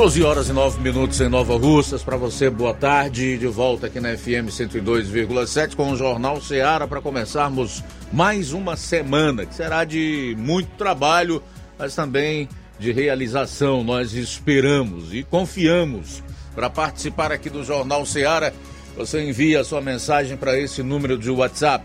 12 horas e 9 minutos em Nova Russas. Para você, boa tarde. De volta aqui na FM 102,7 com o Jornal Ceará para começarmos mais uma semana que será de muito trabalho, mas também de realização. Nós esperamos e confiamos. Para participar aqui do Jornal Ceará, você envia sua mensagem para esse número de WhatsApp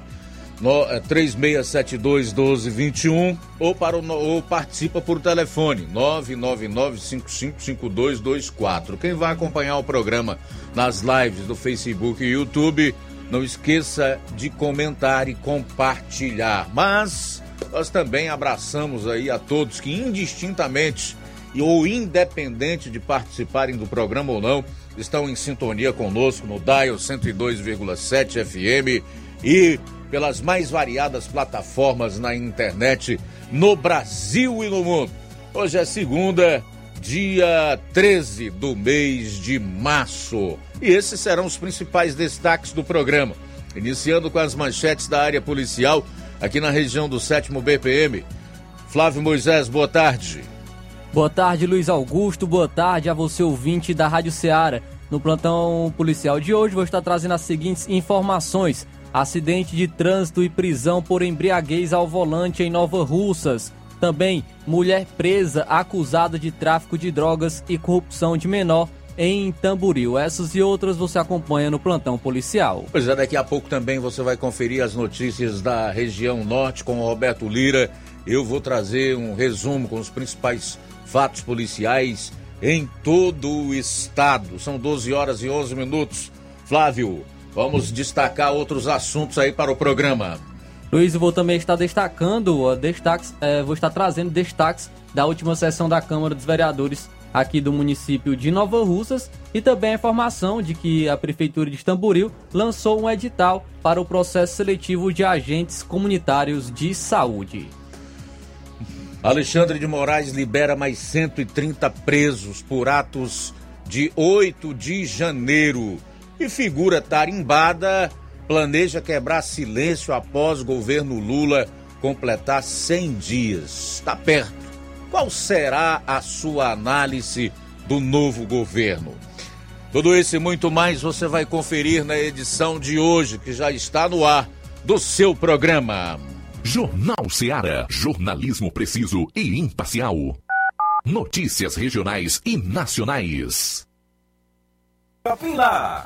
no, é, 3672 1221 ou, para o, ou participa por telefone 999555224. Quem vai acompanhar o programa nas lives do Facebook e YouTube, não esqueça de comentar e compartilhar. Mas nós também abraçamos aí a todos que indistintamente ou independente de participarem do programa ou não, estão em sintonia conosco no Dial 102,7 FM e pelas mais variadas plataformas na internet no Brasil e no mundo. Hoje é segunda, dia 13 do mês de março. E esses serão os principais destaques do programa. Iniciando com as manchetes da área policial aqui na região do 7 BPM. Flávio Moisés, boa tarde. Boa tarde, Luiz Augusto. Boa tarde a você, ouvinte da Rádio Ceará. No plantão policial de hoje, vou estar trazendo as seguintes informações. Acidente de trânsito e prisão por embriaguez ao volante em Nova Russas. Também mulher presa acusada de tráfico de drogas e corrupção de menor em Tamboril. Essas e outras você acompanha no plantão policial. Pois é, daqui a pouco também você vai conferir as notícias da região norte com o Roberto Lira. Eu vou trazer um resumo com os principais fatos policiais em todo o estado. São 12 horas e 11 minutos. Flávio, Vamos destacar outros assuntos aí para o programa. Luiz, vou também estar destacando, destaques, é, vou estar trazendo destaques da última sessão da Câmara dos Vereadores aqui do município de Nova Russas e também a informação de que a Prefeitura de Tamboril lançou um edital para o processo seletivo de agentes comunitários de saúde. Alexandre de Moraes libera mais 130 presos por atos de 8 de janeiro. E figura tarimbada planeja quebrar silêncio após o governo Lula completar 100 dias. Está perto. Qual será a sua análise do novo governo? Tudo isso e muito mais você vai conferir na edição de hoje, que já está no ar, do seu programa. Jornal Seara. Jornalismo preciso e imparcial. Notícias regionais e nacionais. Shopping Lá.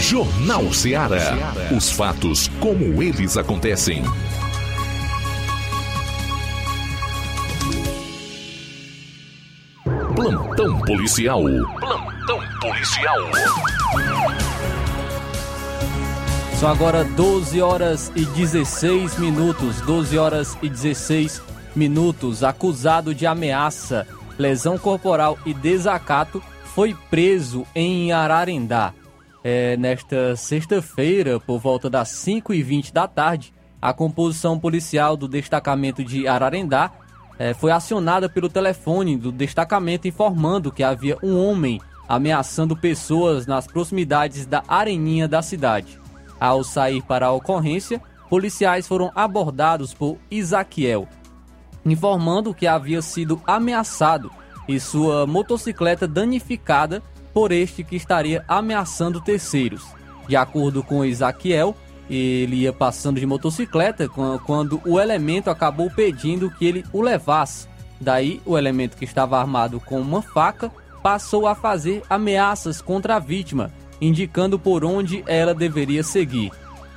Jornal Ceará. Os fatos como eles acontecem. Plantão policial. Plantão policial. São agora 12 horas e 16 minutos. 12 horas e 16 minutos. Acusado de ameaça, lesão corporal e desacato, foi preso em Ararendá. É, nesta sexta-feira, por volta das 5h20 da tarde, a composição policial do destacamento de Ararendá é, foi acionada pelo telefone do destacamento informando que havia um homem ameaçando pessoas nas proximidades da areninha da cidade. Ao sair para a ocorrência, policiais foram abordados por Isaquiel, informando que havia sido ameaçado e sua motocicleta danificada por este que estaria ameaçando terceiros. De acordo com Isaquiel, ele ia passando de motocicleta quando o elemento acabou pedindo que ele o levasse. Daí, o elemento que estava armado com uma faca passou a fazer ameaças contra a vítima, indicando por onde ela deveria seguir.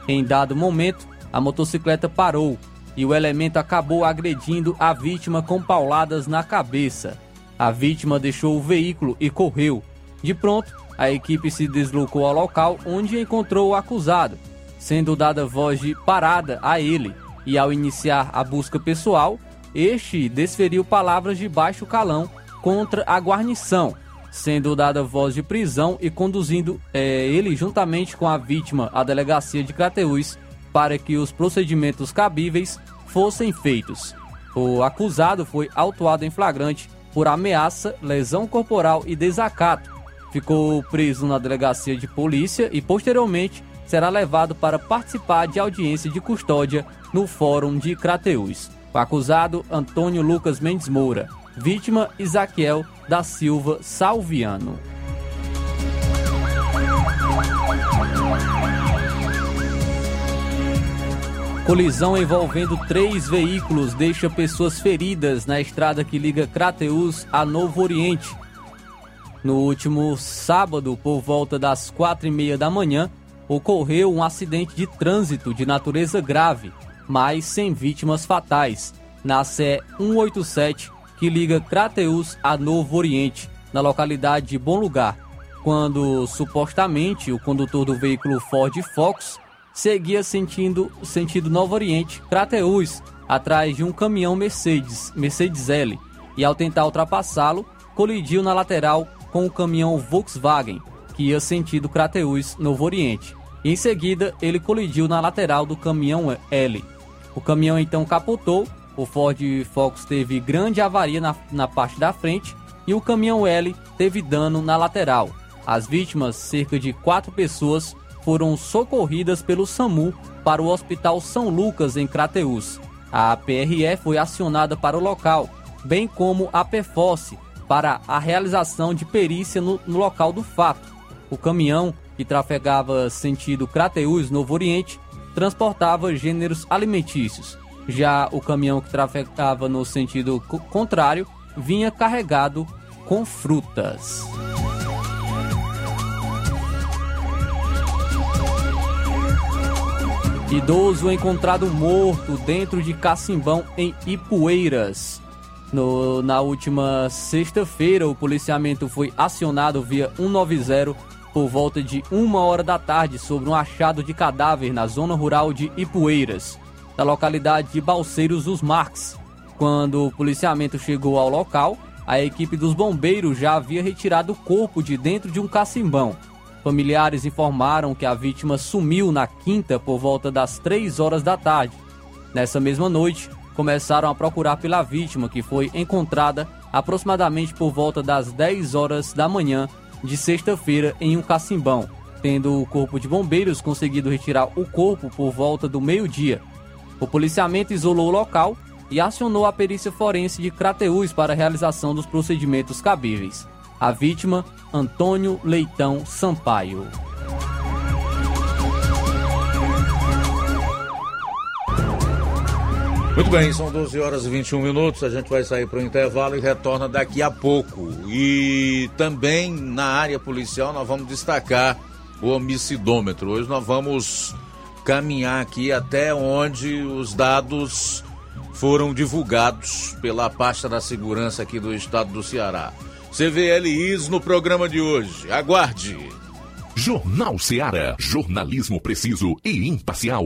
Em dado momento, a motocicleta parou e o elemento acabou agredindo a vítima com pauladas na cabeça. A vítima deixou o veículo e correu. De pronto, a equipe se deslocou ao local onde encontrou o acusado, sendo dada voz de parada a ele, e ao iniciar a busca pessoal, este desferiu palavras de baixo calão contra a guarnição, sendo dada voz de prisão e conduzindo é, ele juntamente com a vítima à delegacia de Crateús para que os procedimentos cabíveis fossem feitos. O acusado foi autuado em flagrante por ameaça, lesão corporal e desacato ficou preso na delegacia de polícia e posteriormente será levado para participar de audiência de custódia no Fórum de Crateús. O acusado Antônio Lucas Mendes Moura, vítima Isaquiel da Silva Salviano. Colisão envolvendo três veículos deixa pessoas feridas na estrada que liga Crateús a Novo Oriente. No último sábado, por volta das quatro e meia da manhã, ocorreu um acidente de trânsito de natureza grave, mas sem vítimas fatais, na CE 187, que liga Crateus a Novo Oriente, na localidade de Bom Lugar, quando supostamente o condutor do veículo Ford Focus seguia sentindo, sentido Novo Oriente, Crateús, atrás de um caminhão Mercedes, Mercedes L, e ao tentar ultrapassá-lo, colidiu na lateral com o caminhão Volkswagen, que ia sentido Crateús, Novo Oriente. Em seguida, ele colidiu na lateral do caminhão L. O caminhão então capotou, o Ford Focus teve grande avaria na, na parte da frente e o caminhão L teve dano na lateral. As vítimas, cerca de quatro pessoas, foram socorridas pelo SAMU para o Hospital São Lucas, em Crateús. A PRE foi acionada para o local, bem como a PFOSSE, para a realização de perícia no, no local do fato. O caminhão, que trafegava sentido Crateús, Novo Oriente, transportava gêneros alimentícios. Já o caminhão que trafegava no sentido contrário vinha carregado com frutas. Idoso encontrado morto dentro de cacimbão em Ipueiras. No, na última sexta-feira, o policiamento foi acionado via 190 por volta de uma hora da tarde sobre um achado de cadáver na zona rural de Ipueiras, da localidade de Balseiros dos Marques. Quando o policiamento chegou ao local, a equipe dos bombeiros já havia retirado o corpo de dentro de um cacimbão. Familiares informaram que a vítima sumiu na quinta por volta das 3 horas da tarde. Nessa mesma noite, começaram a procurar pela vítima, que foi encontrada aproximadamente por volta das 10 horas da manhã de sexta-feira em um cacimbão, tendo o corpo de bombeiros conseguido retirar o corpo por volta do meio-dia. O policiamento isolou o local e acionou a perícia forense de Crateús para a realização dos procedimentos cabíveis. A vítima, Antônio Leitão Sampaio. Muito bem, são 12 horas e 21 minutos. A gente vai sair para o intervalo e retorna daqui a pouco. E também na área policial nós vamos destacar o homicidômetro. Hoje nós vamos caminhar aqui até onde os dados foram divulgados pela pasta da segurança aqui do estado do Ceará. CVLIs no programa de hoje. Aguarde. Jornal Seara. Jornalismo preciso e imparcial.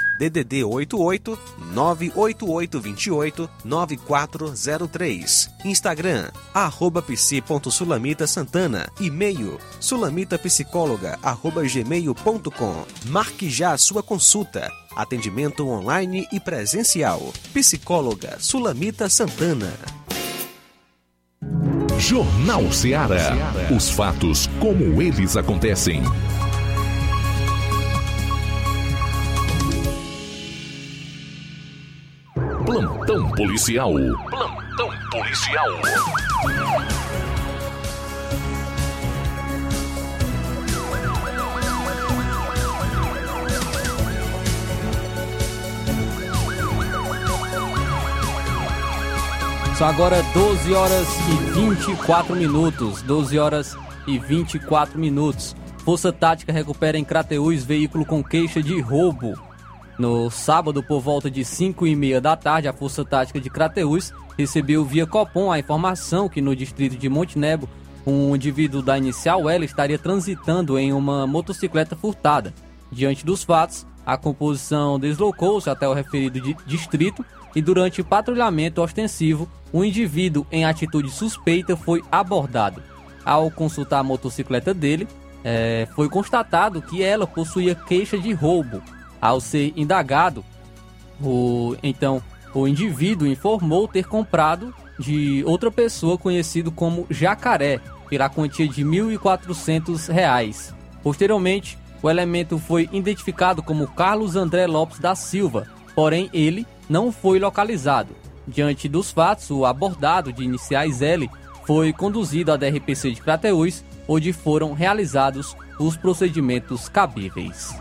DDD 88 98828 9403. Instagram, arroba psi.sulamita Santana. E-mail, sulamitapsicóloga, arroba gmail.com. Marque já a sua consulta. Atendimento online e presencial. Psicóloga Sulamita Santana. Jornal Ceará. Os fatos como eles acontecem. Plantão policial. Plantão policial. São agora 12 horas e 24 minutos. 12 horas e 24 minutos. Força Tática recupera em Crateús veículo com queixa de roubo. No sábado, por volta de 5 e meia da tarde, a Força Tática de Crateús recebeu via Copom a informação que no distrito de Montenegro, um indivíduo da inicial L estaria transitando em uma motocicleta furtada. Diante dos fatos, a composição deslocou-se até o referido di- distrito e durante patrulhamento ostensivo, um indivíduo em atitude suspeita foi abordado. Ao consultar a motocicleta dele, eh, foi constatado que ela possuía queixa de roubo. Ao ser indagado, o, então o indivíduo informou ter comprado de outra pessoa conhecido como Jacaré pela quantia de 1.400 reais. Posteriormente, o elemento foi identificado como Carlos André Lopes da Silva, porém ele não foi localizado. Diante dos fatos, o abordado de iniciais L foi conduzido à DRPC de Crateús, onde foram realizados os procedimentos cabíveis.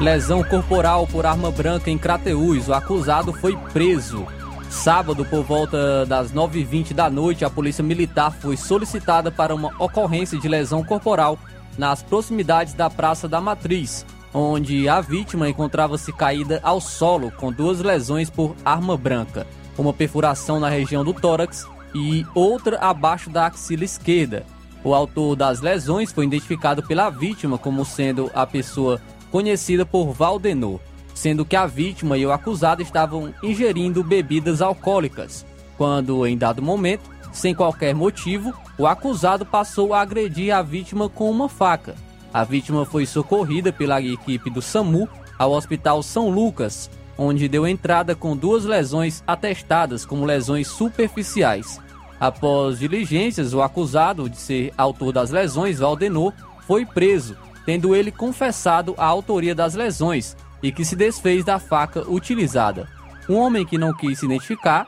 Lesão corporal por arma branca em Crateús. O acusado foi preso. Sábado, por volta das 9h20 da noite, a Polícia Militar foi solicitada para uma ocorrência de lesão corporal nas proximidades da Praça da Matriz, onde a vítima encontrava-se caída ao solo com duas lesões por arma branca, uma perfuração na região do tórax e outra abaixo da axila esquerda. O autor das lesões foi identificado pela vítima como sendo a pessoa conhecida por Valdenor, sendo que a vítima e o acusado estavam ingerindo bebidas alcoólicas, quando, em dado momento, sem qualquer motivo, o acusado passou a agredir a vítima com uma faca. A vítima foi socorrida pela equipe do SAMU ao Hospital São Lucas, onde deu entrada com duas lesões atestadas como lesões superficiais. Após diligências, o acusado de ser autor das lesões, Valdenor, foi preso, tendo ele confessado a autoria das lesões e que se desfez da faca utilizada. Um homem que não quis se identificar,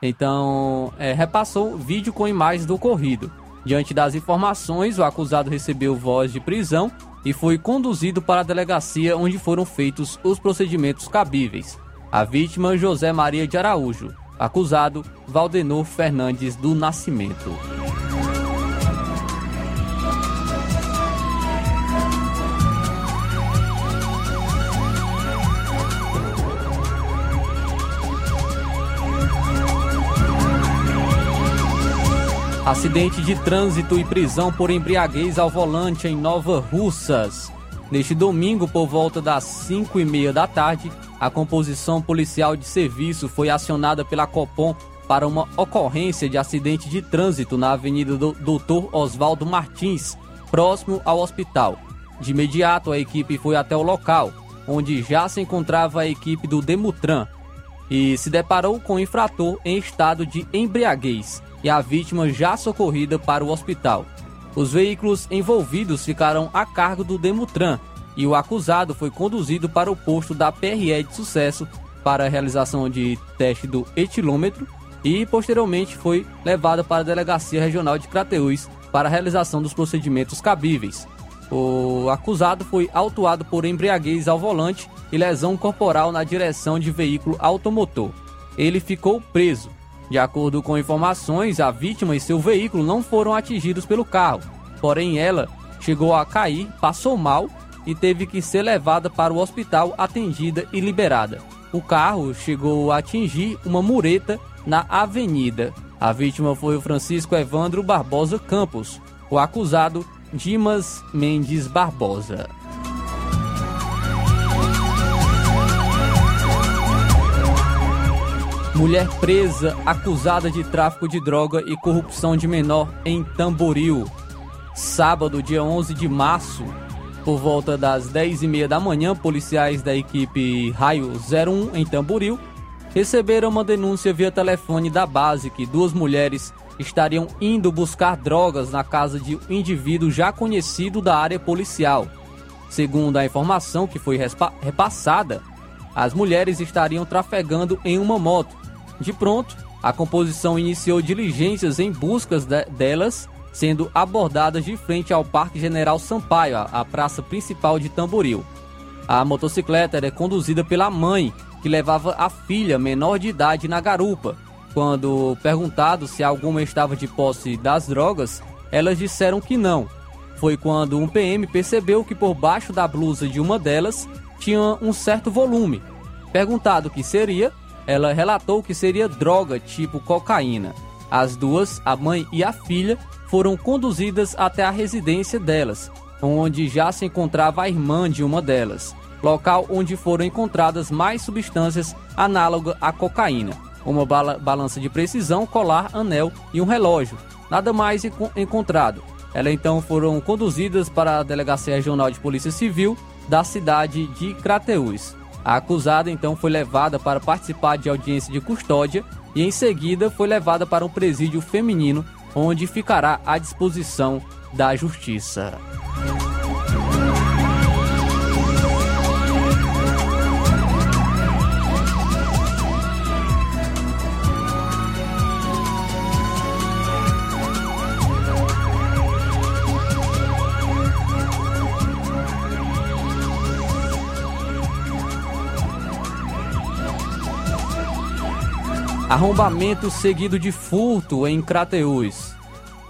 então é, repassou vídeo com imagens do ocorrido. Diante das informações, o acusado recebeu voz de prisão e foi conduzido para a delegacia onde foram feitos os procedimentos cabíveis. A vítima, José Maria de Araújo. Acusado, Valdenor Fernandes do Nascimento. Acidente de trânsito e prisão por embriaguez ao volante em Nova Russas. Neste domingo, por volta das 5 e meia da tarde, a composição policial de serviço foi acionada pela Copom para uma ocorrência de acidente de trânsito na Avenida do Dr. Oswaldo Martins, próximo ao hospital. De imediato, a equipe foi até o local, onde já se encontrava a equipe do Demutran, e se deparou com o infrator em estado de embriaguez e a vítima já socorrida para o hospital. Os veículos envolvidos ficaram a cargo do Demutran e o acusado foi conduzido para o posto da PRE de sucesso para a realização de teste do etilômetro e posteriormente foi levado para a Delegacia Regional de Crateús para a realização dos procedimentos cabíveis. O acusado foi autuado por embriaguez ao volante e lesão corporal na direção de veículo automotor. Ele ficou preso. De acordo com informações, a vítima e seu veículo não foram atingidos pelo carro, porém ela chegou a cair, passou mal e teve que ser levada para o hospital, atendida e liberada. O carro chegou a atingir uma mureta na avenida. A vítima foi o Francisco Evandro Barbosa Campos. O acusado, Dimas Mendes Barbosa. Mulher presa acusada de tráfico de droga e corrupção de menor em Tamboril. Sábado, dia 11 de março, por volta das 10h30 da manhã, policiais da equipe Raio 01 em Tamboril receberam uma denúncia via telefone da base que duas mulheres estariam indo buscar drogas na casa de um indivíduo já conhecido da área policial. Segundo a informação que foi repassada, as mulheres estariam trafegando em uma moto de pronto, a composição iniciou diligências em buscas de delas, sendo abordadas de frente ao Parque General Sampaio, a praça principal de Tamboril. A motocicleta era conduzida pela mãe, que levava a filha menor de idade na garupa. Quando perguntado se alguma estava de posse das drogas, elas disseram que não. Foi quando um PM percebeu que por baixo da blusa de uma delas tinha um certo volume. Perguntado o que seria, ela relatou que seria droga tipo cocaína. As duas, a mãe e a filha, foram conduzidas até a residência delas, onde já se encontrava a irmã de uma delas, local onde foram encontradas mais substâncias análogas à cocaína, uma balança de precisão, colar, anel e um relógio. Nada mais encontrado. Elas então foram conduzidas para a Delegacia Regional de Polícia Civil da cidade de Crateús. A acusada então foi levada para participar de audiência de custódia e em seguida foi levada para um presídio feminino, onde ficará à disposição da justiça. Arrombamento seguido de furto em Crateús.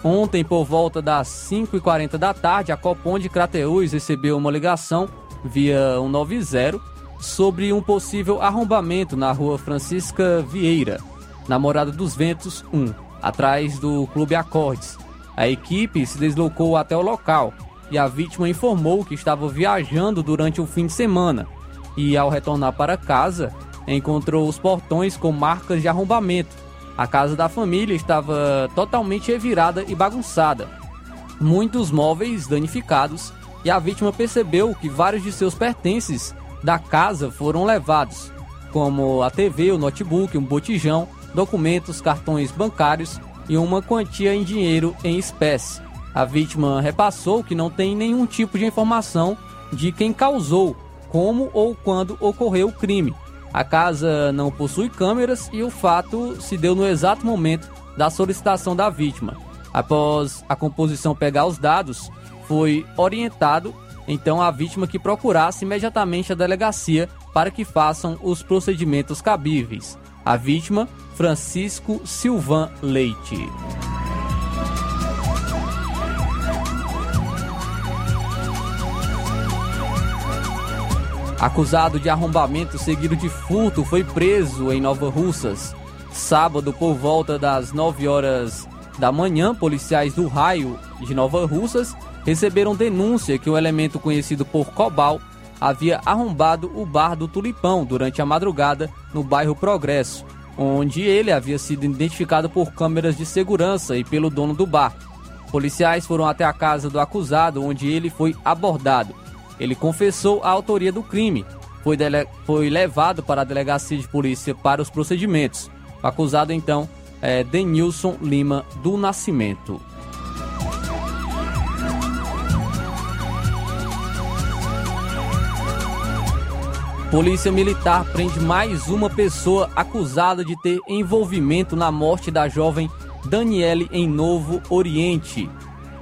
Ontem, por volta das 5h40 da tarde, a Copom de Crateús recebeu uma ligação via 190 sobre um possível arrombamento na rua Francisca Vieira, na Morada dos Ventos 1, atrás do Clube Acordes. A equipe se deslocou até o local e a vítima informou que estava viajando durante o fim de semana e, ao retornar para casa, encontrou os portões com marcas de arrombamento. A casa da família estava totalmente revirada e bagunçada. Muitos móveis danificados e a vítima percebeu que vários de seus pertences da casa foram levados, como a TV, o notebook, um botijão, documentos, cartões bancários e uma quantia em dinheiro em espécie. A vítima repassou que não tem nenhum tipo de informação de quem causou, como ou quando ocorreu o crime. A casa não possui câmeras e o fato se deu no exato momento da solicitação da vítima. Após a composição pegar os dados, foi orientado então a vítima que procurasse imediatamente a delegacia para que façam os procedimentos cabíveis. A vítima, Francisco Silvan Leite. Acusado de arrombamento seguido de furto, foi preso em Nova Russas. Sábado, por volta das 9 horas da manhã, policiais do raio de Nova Russas receberam denúncia que um elemento conhecido por Cobal havia arrombado o bar do Tulipão durante a madrugada no bairro Progresso, onde ele havia sido identificado por câmeras de segurança e pelo dono do bar. Policiais foram até a casa do acusado, onde ele foi abordado. Ele confessou a autoria do crime. Foi, foi levado para a delegacia de polícia para os procedimentos. O acusado, então, é Denilson Lima do Nascimento. Polícia Militar prende mais uma pessoa acusada de ter envolvimento na morte da jovem Daniele em Novo Oriente.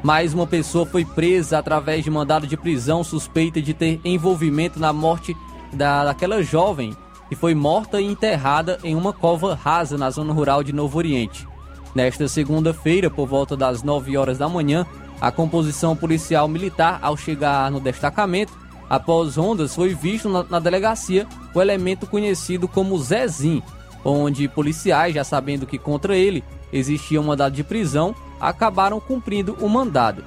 Mais uma pessoa foi presa através de mandado de prisão suspeita de ter envolvimento na morte da, daquela jovem que foi morta e enterrada em uma cova rasa na zona rural de Novo Oriente. Nesta segunda-feira, por volta das 9 horas da manhã, a composição policial militar, ao chegar no destacamento, Após rondas, foi visto na, na delegacia o elemento conhecido como Zezinho, onde policiais, já sabendo que contra ele existia um mandado de prisão, acabaram cumprindo o mandado.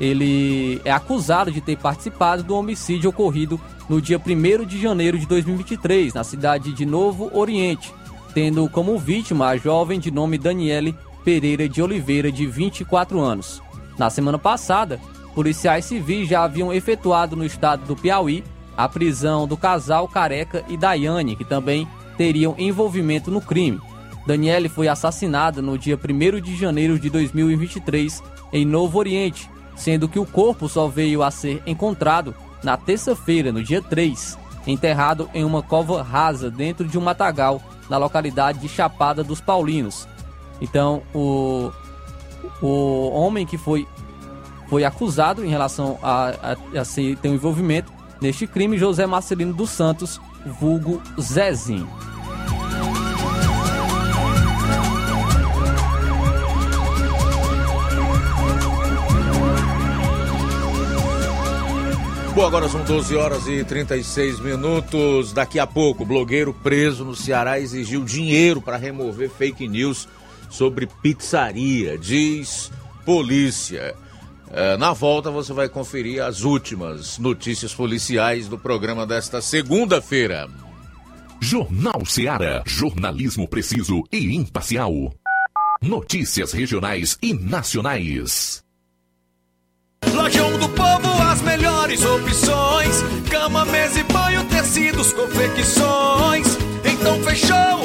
Ele é acusado de ter participado do homicídio ocorrido no dia 1 de janeiro de 2023, na cidade de Novo Oriente, tendo como vítima a jovem de nome Daniele Pereira de Oliveira, de 24 anos. Na semana passada, policiais civis já haviam efetuado no estado do Piauí a prisão do casal Careca e Daiane, que também teriam envolvimento no crime. Daniele foi assassinada no dia 1 de janeiro de 2023 em Novo Oriente, sendo que o corpo só veio a ser encontrado na terça-feira, no dia 3, enterrado em uma cova rasa dentro de um matagal na localidade de Chapada dos Paulinos. Então, o, o homem que foi, foi acusado em relação a, a, a ter um envolvimento neste crime, José Marcelino dos Santos, vulgo Zezinho. Bom, agora são 12 horas e 36 minutos. Daqui a pouco, blogueiro preso no Ceará exigiu dinheiro para remover fake news sobre pizzaria, diz polícia. É, na volta você vai conferir as últimas notícias policiais do programa desta segunda-feira. Jornal Ceará, jornalismo preciso e imparcial. Notícias regionais e nacionais. Lojão do Povo, as melhores opções: cama, mesa e banho, tecidos, confecções. Então fechou,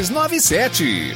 62 3297.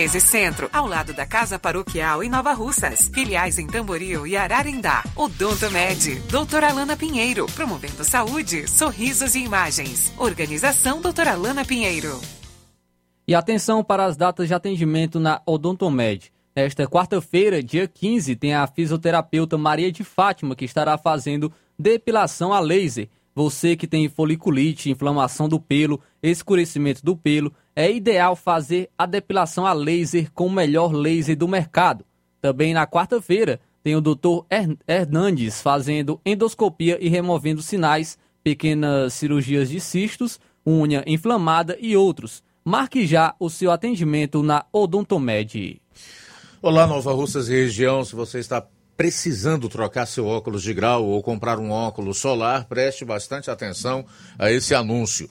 1213 Centro, ao lado da Casa Paroquial em Nova Russas. Filiais em Tamboril e Ararindá. Odonto Med, doutora Alana Pinheiro, promovendo saúde, sorrisos e imagens. Organização doutora Alana Pinheiro. E atenção para as datas de atendimento na Odontomed. Nesta quarta-feira, dia 15, tem a fisioterapeuta Maria de Fátima que estará fazendo depilação a laser. Você que tem foliculite, inflamação do pelo, escurecimento do pelo, é ideal fazer a depilação a laser com o melhor laser do mercado. Também na quarta-feira tem o Dr. Hernandes fazendo endoscopia e removendo sinais, pequenas cirurgias de cistos, unha inflamada e outros. Marque já o seu atendimento na Odontomed. Olá, Nova Russas e região. Se você está precisando trocar seu óculos de grau ou comprar um óculos solar, preste bastante atenção a esse anúncio.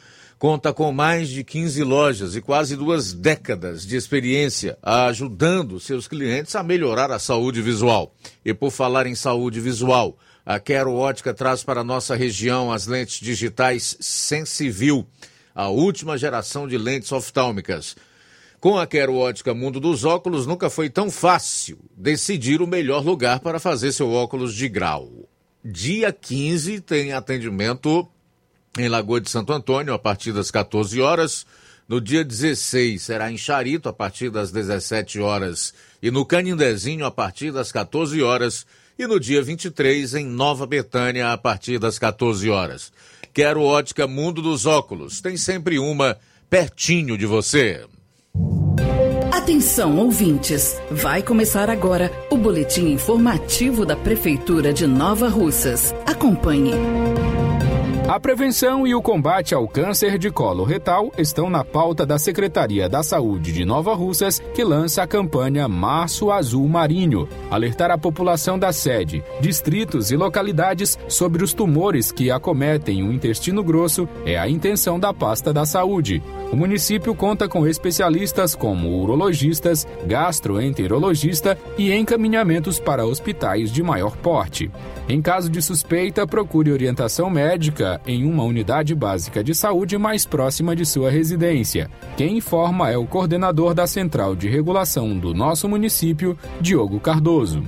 conta com mais de 15 lojas e quase duas décadas de experiência, ajudando seus clientes a melhorar a saúde visual. E por falar em saúde visual, a Quero Ótica traz para a nossa região as lentes digitais Sensivil, a última geração de lentes oftálmicas. Com a Quero Ótica Mundo dos Óculos, nunca foi tão fácil decidir o melhor lugar para fazer seu óculos de grau. Dia 15 tem atendimento em Lagoa de Santo Antônio a partir das 14 horas. No dia 16 será em Charito a partir das 17 horas e no Canindezinho a partir das 14 horas e no dia 23 em Nova Betânia a partir das 14 horas. Quero ótica Mundo dos Óculos. Tem sempre uma pertinho de você. Atenção, ouvintes! Vai começar agora o boletim informativo da Prefeitura de Nova Russas. Acompanhe. A prevenção e o combate ao câncer de colo retal estão na pauta da Secretaria da Saúde de Nova Russas, que lança a campanha Março Azul Marinho, alertar a população da sede, distritos e localidades sobre os tumores que acometem o intestino grosso é a intenção da pasta da saúde. O município conta com especialistas como urologistas, gastroenterologista e encaminhamentos para hospitais de maior porte. Em caso de suspeita, procure orientação médica em uma unidade básica de saúde mais próxima de sua residência. Quem informa é o coordenador da Central de Regulação do nosso município, Diogo Cardoso.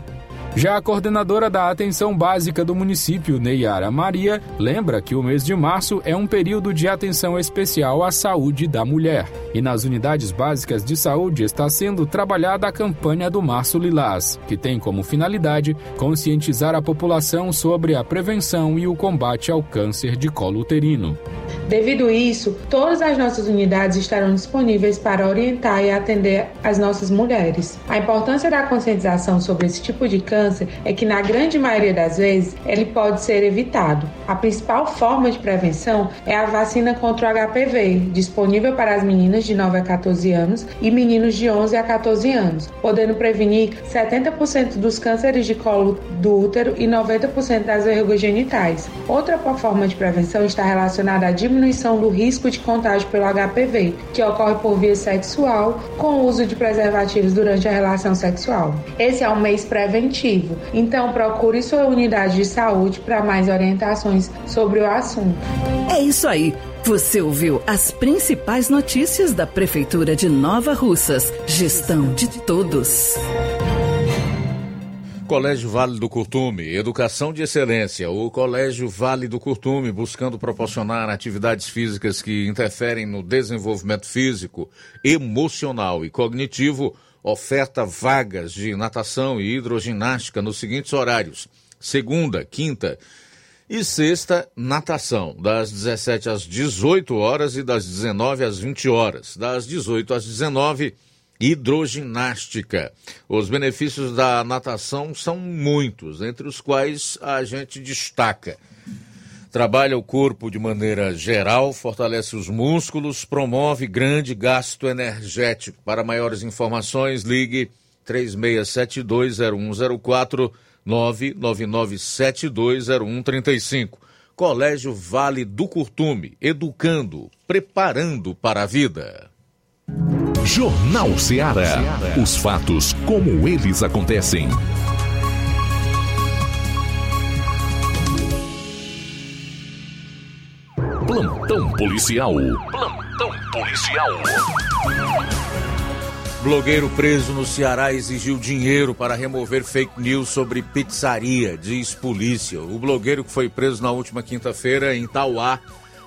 Já a coordenadora da atenção básica do município, Neyara Maria, lembra que o mês de março é um período de atenção especial à saúde da mulher. E nas unidades básicas de saúde está sendo trabalhada a campanha do Março Lilás, que tem como finalidade conscientizar a população sobre a prevenção e o combate ao câncer de colo uterino. Devido isso, todas as nossas unidades estarão disponíveis para orientar e atender as nossas mulheres. A importância da conscientização sobre esse tipo de câncer é que, na grande maioria das vezes, ele pode ser evitado. A principal forma de prevenção é a vacina contra o HPV, disponível para as meninas de 9 a 14 anos e meninos de 11 a 14 anos, podendo prevenir 70% dos cânceres de colo do útero e 90% das verrugas genitais. Outra forma de prevenção está relacionada à diminuição do risco de contágio pelo HPV, que ocorre por via sexual com o uso de preservativos durante a relação sexual. Esse é um mês preventivo, então procure sua unidade de saúde para mais orientações sobre o assunto. É isso aí. Você ouviu as principais notícias da Prefeitura de Nova Russas. Gestão de todos. Colégio Vale do Curtume, educação de excelência. O Colégio Vale do Curtume, buscando proporcionar atividades físicas que interferem no desenvolvimento físico, emocional e cognitivo, oferta vagas de natação e hidroginástica nos seguintes horários: segunda, quinta e sexta, natação, das 17 às 18 horas e das 19 às 20 horas. Das 18 às 19 hidroginástica. Os benefícios da natação são muitos, entre os quais a gente destaca. Trabalha o corpo de maneira geral, fortalece os músculos, promove grande gasto energético. Para maiores informações, ligue 36720104 999720135. Colégio Vale do Curtume, educando, preparando para a vida. Jornal Ceará. Os fatos como eles acontecem. – Plantão policial. Plantão policial. Blogueiro preso no Ceará exigiu dinheiro para remover fake news sobre pizzaria, diz polícia. O blogueiro que foi preso na última quinta-feira em Tauá,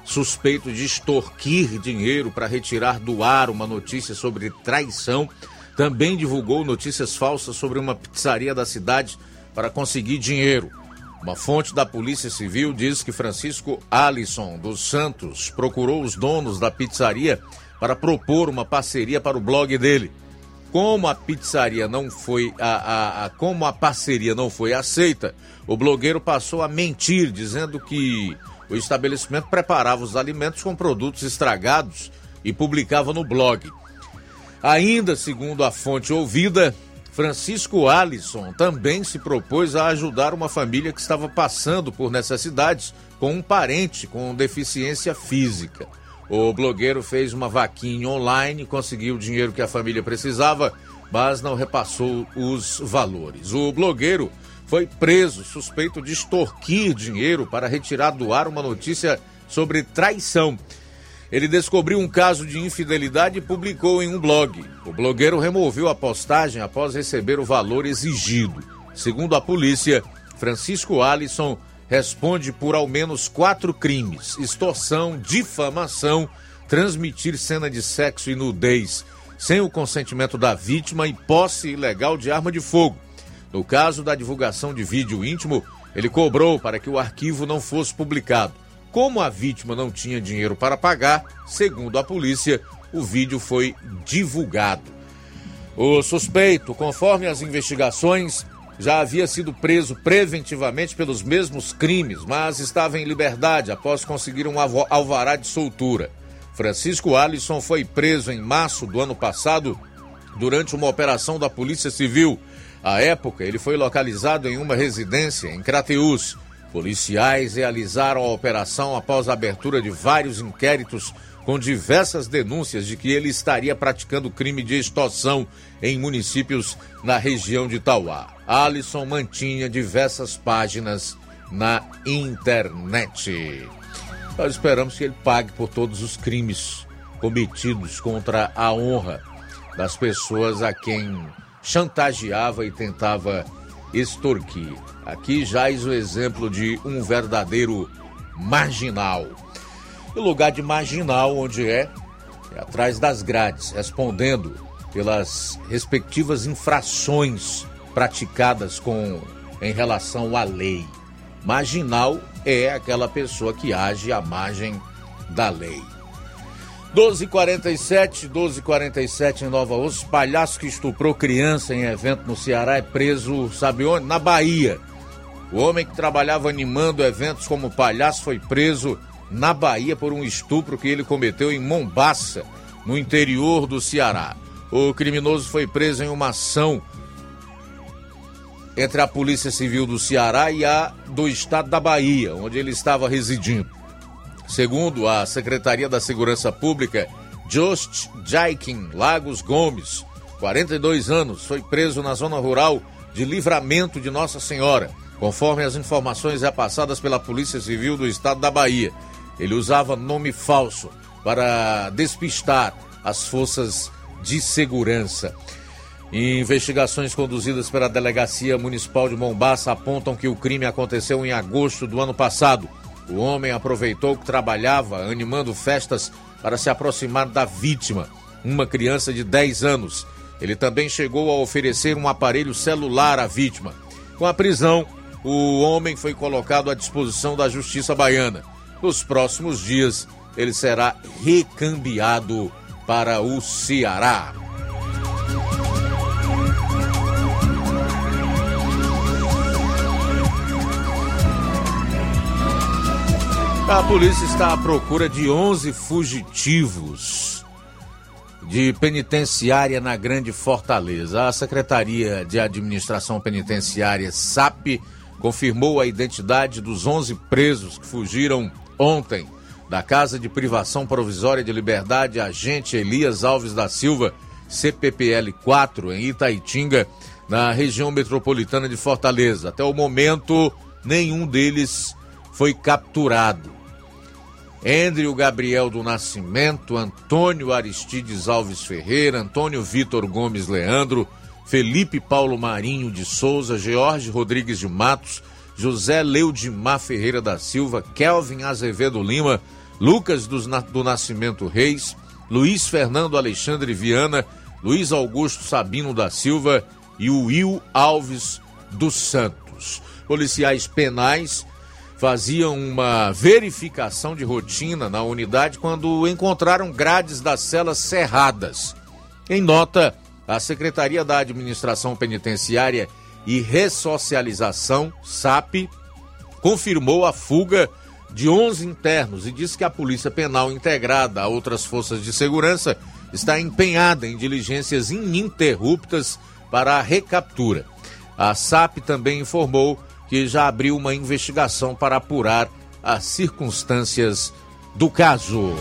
suspeito de extorquir dinheiro para retirar do ar uma notícia sobre traição, também divulgou notícias falsas sobre uma pizzaria da cidade para conseguir dinheiro. Uma fonte da Polícia Civil diz que Francisco Alisson dos Santos procurou os donos da pizzaria para propor uma parceria para o blog dele. Como a pizzaria não foi a, a, a, como a parceria não foi aceita, o blogueiro passou a mentir, dizendo que o estabelecimento preparava os alimentos com produtos estragados e publicava no blog. Ainda segundo a fonte ouvida, Francisco Alisson também se propôs a ajudar uma família que estava passando por necessidades com um parente com deficiência física. O blogueiro fez uma vaquinha online, conseguiu o dinheiro que a família precisava, mas não repassou os valores. O blogueiro foi preso suspeito de extorquir dinheiro para retirar do ar uma notícia sobre traição. Ele descobriu um caso de infidelidade e publicou em um blog. O blogueiro removeu a postagem após receber o valor exigido. Segundo a polícia, Francisco Alisson responde por ao menos quatro crimes: extorsão, difamação, transmitir cena de sexo e nudez sem o consentimento da vítima e posse ilegal de arma de fogo. No caso da divulgação de vídeo íntimo, ele cobrou para que o arquivo não fosse publicado. Como a vítima não tinha dinheiro para pagar, segundo a polícia, o vídeo foi divulgado. O suspeito, conforme as investigações, já havia sido preso preventivamente pelos mesmos crimes, mas estava em liberdade após conseguir um alvará de soltura. Francisco Alisson foi preso em março do ano passado durante uma operação da Polícia Civil. À época, ele foi localizado em uma residência em Crateús. Policiais realizaram a operação após a abertura de vários inquéritos com diversas denúncias de que ele estaria praticando crime de extorsão em municípios na região de Tauá. Alisson mantinha diversas páginas na internet. Nós esperamos que ele pague por todos os crimes cometidos contra a honra das pessoas a quem chantageava e tentava extorquir. Aqui jaz o exemplo de um verdadeiro marginal o lugar de marginal onde é, é atrás das grades, respondendo pelas respectivas infrações praticadas com em relação à lei. Marginal é aquela pessoa que age à margem da lei. 1247, 1247 em Nova Osso, palhaço que estuprou criança em evento no Ceará é preso, sabe onde? Na Bahia. O homem que trabalhava animando eventos como palhaço foi preso na Bahia por um estupro que ele cometeu em Mombaça, no interior do Ceará. O criminoso foi preso em uma ação entre a Polícia Civil do Ceará e a do Estado da Bahia, onde ele estava residindo. Segundo a Secretaria da Segurança Pública, Just Jaikin Lagos Gomes, 42 anos, foi preso na zona rural de Livramento de Nossa Senhora, conforme as informações repassadas pela Polícia Civil do Estado da Bahia. Ele usava nome falso para despistar as forças de segurança. Investigações conduzidas pela Delegacia Municipal de Mombaça apontam que o crime aconteceu em agosto do ano passado. O homem aproveitou que trabalhava animando festas para se aproximar da vítima, uma criança de 10 anos. Ele também chegou a oferecer um aparelho celular à vítima. Com a prisão, o homem foi colocado à disposição da Justiça Baiana. Nos próximos dias, ele será recambiado para o Ceará. A polícia está à procura de 11 fugitivos de penitenciária na Grande Fortaleza. A Secretaria de Administração Penitenciária, SAP, confirmou a identidade dos 11 presos que fugiram ontem da Casa de Privação Provisória de Liberdade Agente Elias Alves da Silva, CPPL 4, em Itaitinga, na região metropolitana de Fortaleza. Até o momento, nenhum deles foi capturado. Andrew Gabriel do Nascimento, Antônio Aristides Alves Ferreira, Antônio Vitor Gomes Leandro, Felipe Paulo Marinho de Souza, George Rodrigues de Matos, José Leudimar Ferreira da Silva, Kelvin Azevedo Lima, Lucas do Nascimento Reis, Luiz Fernando Alexandre Viana, Luiz Augusto Sabino da Silva e Will Alves dos Santos. Policiais penais faziam uma verificação de rotina na unidade quando encontraram grades das celas cerradas. Em nota, a Secretaria da Administração Penitenciária e Ressocialização, SAP, confirmou a fuga de 11 internos e disse que a Polícia Penal, integrada a outras forças de segurança, está empenhada em diligências ininterruptas para a recaptura. A SAP também informou que já abriu uma investigação para apurar as circunstâncias do caso.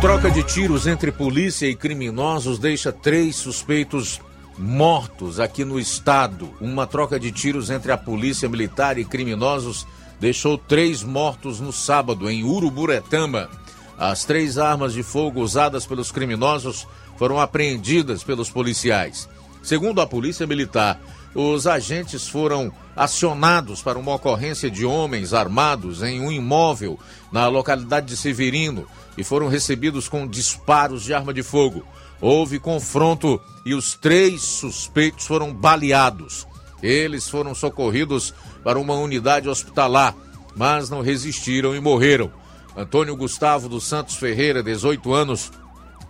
Troca de tiros entre polícia e criminosos deixa três suspeitos mortos aqui no estado. Uma troca de tiros entre a polícia militar e criminosos deixou três mortos no sábado em Uruburetama. As três armas de fogo usadas pelos criminosos foram apreendidas pelos policiais. Segundo a Polícia Militar, os agentes foram acionados para uma ocorrência de homens armados em um imóvel na localidade de Severino e foram recebidos com disparos de arma de fogo. Houve confronto e os três suspeitos foram baleados. Eles foram socorridos para uma unidade hospitalar, mas não resistiram e morreram. Antônio Gustavo dos Santos Ferreira, 18 anos,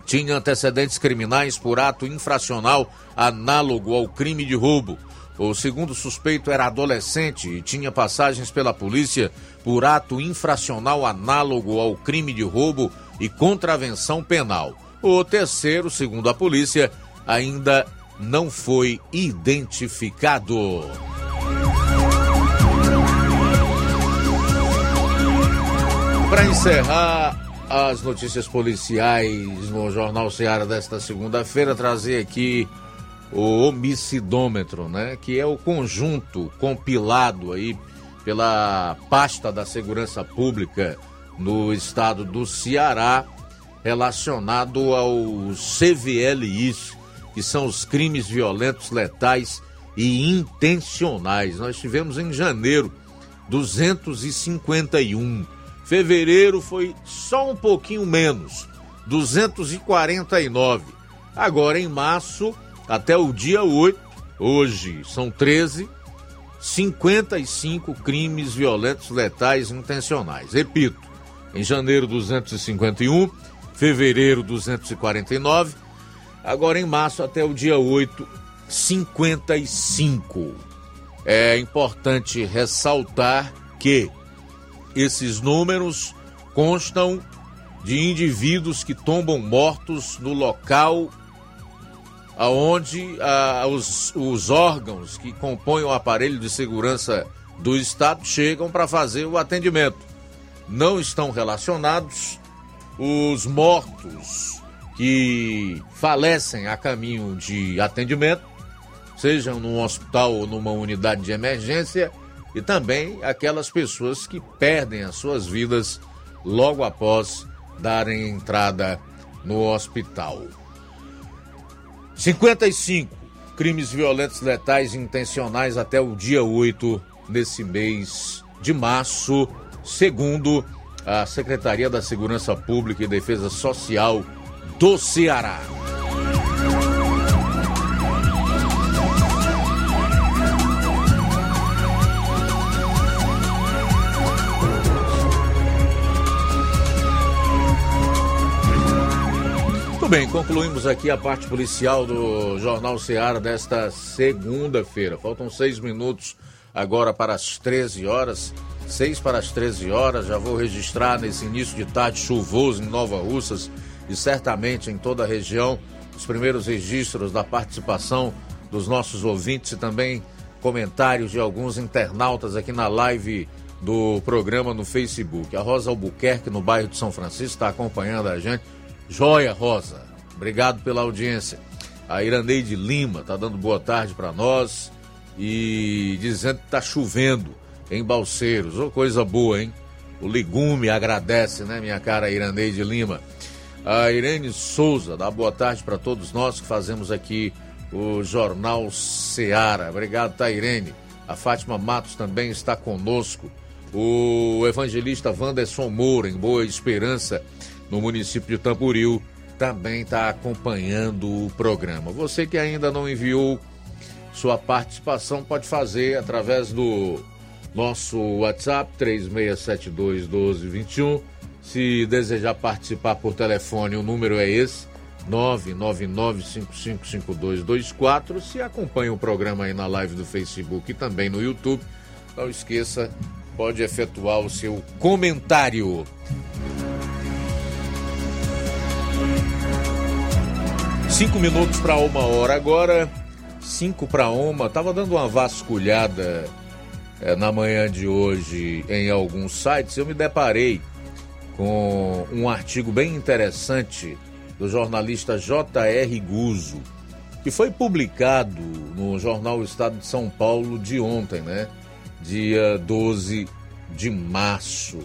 tinha antecedentes criminais por ato infracional análogo ao crime de roubo. O segundo suspeito era adolescente e tinha passagens pela polícia por ato infracional análogo ao crime de roubo e contravenção penal. O terceiro, segundo a polícia, ainda não foi identificado. Para encerrar as notícias policiais no Jornal Ceará desta segunda-feira, trazer aqui o homicidômetro, né? Que é o conjunto compilado aí pela pasta da segurança pública no estado do Ceará relacionado aos CVLIs, que são os crimes violentos, letais e intencionais. Nós tivemos em janeiro 251 Fevereiro foi só um pouquinho menos, 249. Agora em março, até o dia 8, hoje são 13, 55 crimes violentos, letais intencionais. Repito, em janeiro 251, fevereiro 249, agora em março até o dia 8, 55. É importante ressaltar que esses números constam de indivíduos que tombam mortos no local aonde ah, os, os órgãos que compõem o aparelho de segurança do Estado chegam para fazer o atendimento. Não estão relacionados os mortos que falecem a caminho de atendimento, sejam num hospital ou numa unidade de emergência e também aquelas pessoas que perdem as suas vidas logo após darem entrada no hospital. 55 crimes violentos letais intencionais até o dia 8 nesse mês de março, segundo a Secretaria da Segurança Pública e Defesa Social do Ceará. Muito bem, concluímos aqui a parte policial do Jornal Seara desta segunda-feira. Faltam seis minutos agora para as 13 horas. Seis para as 13 horas. Já vou registrar nesse início de tarde chuvoso em Nova Russas e certamente em toda a região os primeiros registros da participação dos nossos ouvintes e também comentários de alguns internautas aqui na live do programa no Facebook. A Rosa Albuquerque, no bairro de São Francisco, está acompanhando a gente Joia Rosa, obrigado pela audiência. A Iraneide Lima tá dando boa tarde para nós e dizendo que tá chovendo em Balseiros. Ô, coisa boa, hein? O legume agradece, né, minha cara Iraneide Lima? A Irene Souza dá boa tarde para todos nós que fazemos aqui o Jornal Seara. Obrigado, tá, Irene? A Fátima Matos também está conosco. O evangelista Wanderson Moura, em Boa Esperança, no município de Tamboril, também está acompanhando o programa. Você que ainda não enviou sua participação, pode fazer através do nosso WhatsApp 3672 1221. Se desejar participar por telefone, o número é esse. 999555224. Se acompanha o programa aí na live do Facebook e também no YouTube, não esqueça, pode efetuar o seu comentário. Cinco minutos para uma hora agora, cinco para uma. Tava dando uma vasculhada é, na manhã de hoje em alguns sites. Eu me deparei com um artigo bem interessante do jornalista J.R. Guzo, que foi publicado no jornal Estado de São Paulo de ontem, né? Dia 12 de março.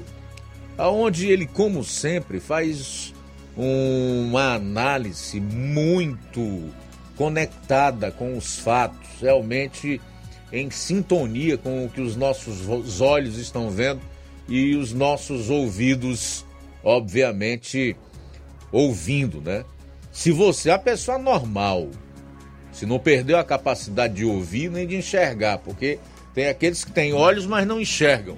Aonde ele, como sempre, faz uma análise muito conectada com os fatos, realmente em sintonia com o que os nossos olhos estão vendo e os nossos ouvidos, obviamente, ouvindo, né? Se você é a pessoa normal, se não perdeu a capacidade de ouvir nem de enxergar, porque tem aqueles que têm olhos, mas não enxergam,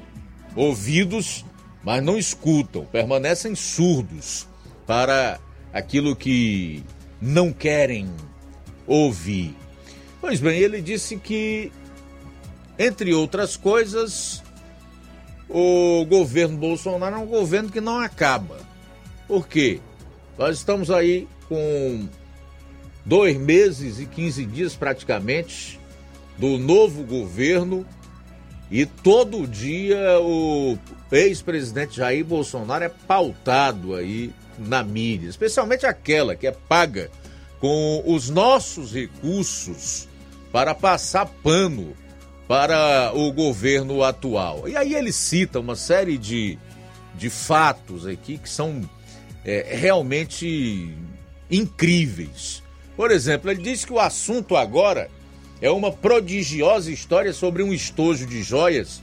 ouvidos, mas não escutam, permanecem surdos para aquilo que não querem ouvir. Pois bem, ele disse que, entre outras coisas, o governo Bolsonaro é um governo que não acaba. Por quê? Nós estamos aí com dois meses e 15 dias praticamente do novo governo e todo dia o ex-presidente Jair Bolsonaro é pautado aí na mídia, especialmente aquela que é paga com os nossos recursos para passar pano para o governo atual. E aí ele cita uma série de, de fatos aqui que são é, realmente incríveis. Por exemplo, ele diz que o assunto agora é uma prodigiosa história sobre um estojo de joias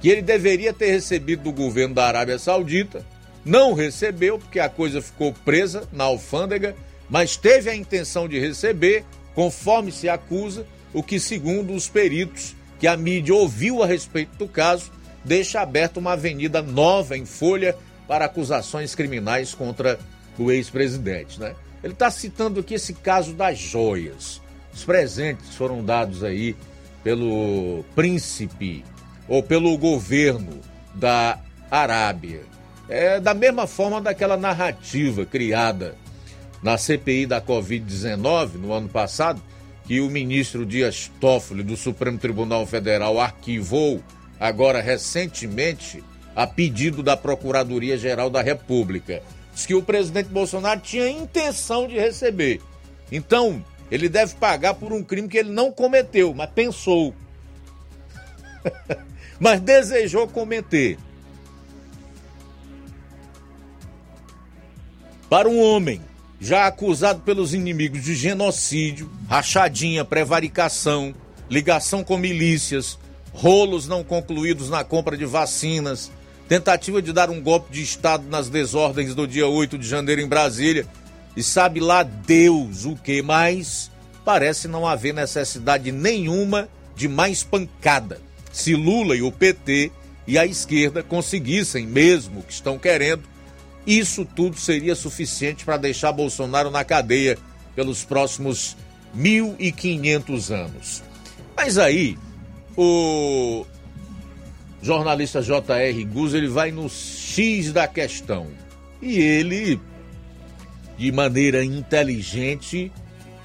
que ele deveria ter recebido do governo da Arábia Saudita, não recebeu porque a coisa ficou presa na alfândega, mas teve a intenção de receber, conforme se acusa, o que, segundo os peritos que a mídia ouviu a respeito do caso, deixa aberta uma avenida nova em folha para acusações criminais contra o ex-presidente, né? Ele está citando aqui esse caso das joias. Os presentes foram dados aí pelo príncipe ou pelo governo da Arábia. É da mesma forma daquela narrativa criada na CPI da Covid-19 no ano passado, que o ministro Dias Toffoli do Supremo Tribunal Federal arquivou agora recentemente a pedido da Procuradoria-Geral da República. Diz que o presidente Bolsonaro tinha intenção de receber. Então, ele deve pagar por um crime que ele não cometeu, mas pensou. mas desejou cometer. Para um homem já acusado pelos inimigos de genocídio, rachadinha, prevaricação, ligação com milícias, rolos não concluídos na compra de vacinas, tentativa de dar um golpe de Estado nas desordens do dia 8 de janeiro em Brasília, e sabe lá Deus o que mais, parece não haver necessidade nenhuma de mais pancada. Se Lula e o PT e a esquerda conseguissem mesmo o que estão querendo, isso tudo seria suficiente para deixar Bolsonaro na cadeia pelos próximos 1.500 anos. Mas aí, o jornalista J.R. Guz, ele vai no X da questão. E ele, de maneira inteligente,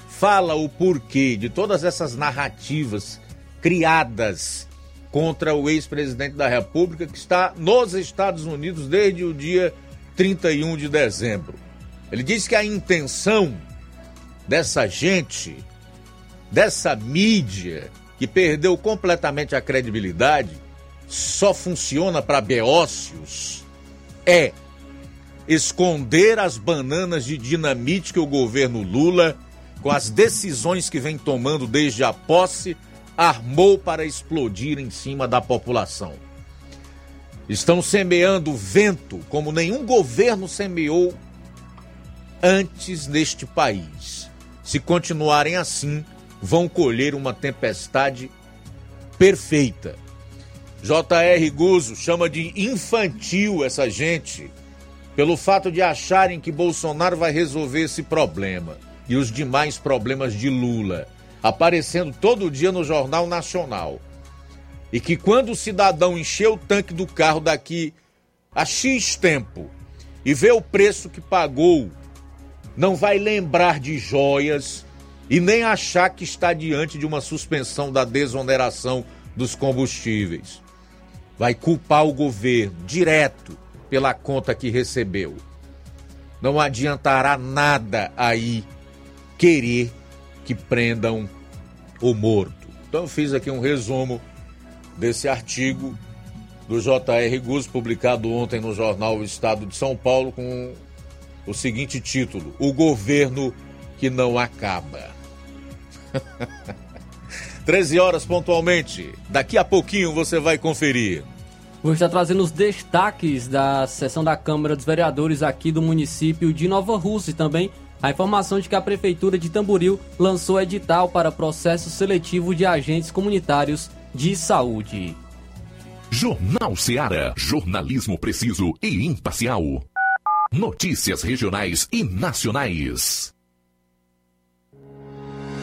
fala o porquê de todas essas narrativas criadas contra o ex-presidente da República que está nos Estados Unidos desde o dia 31 de dezembro. Ele diz que a intenção dessa gente, dessa mídia que perdeu completamente a credibilidade, só funciona para beócios, é esconder as bananas de dinamite que o governo Lula, com as decisões que vem tomando desde a posse, armou para explodir em cima da população. Estão semeando vento como nenhum governo semeou antes neste país. Se continuarem assim, vão colher uma tempestade perfeita. J.R. Guzzo chama de infantil essa gente pelo fato de acharem que Bolsonaro vai resolver esse problema e os demais problemas de Lula, aparecendo todo dia no Jornal Nacional. E que quando o cidadão encher o tanque do carro daqui a X tempo e ver o preço que pagou, não vai lembrar de joias e nem achar que está diante de uma suspensão da desoneração dos combustíveis. Vai culpar o governo direto pela conta que recebeu. Não adiantará nada aí querer que prendam o morto. Então eu fiz aqui um resumo desse artigo do J.R. Guz, publicado ontem no jornal Estado de São Paulo, com o seguinte título: O governo que não acaba. 13 horas pontualmente. Daqui a pouquinho você vai conferir. Vou estar trazendo os destaques da sessão da Câmara dos Vereadores aqui do município de Nova Rússia e também a informação de que a Prefeitura de Tamboril lançou edital para processo seletivo de agentes comunitários de saúde. Jornal Seara. Jornalismo preciso e imparcial. Notícias regionais e nacionais.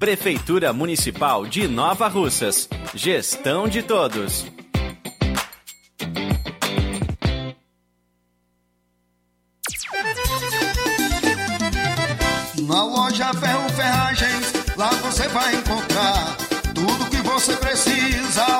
Prefeitura Municipal de Nova Russas. Gestão de todos. Na loja Ferro Ferragens, lá você vai encontrar tudo que você precisa,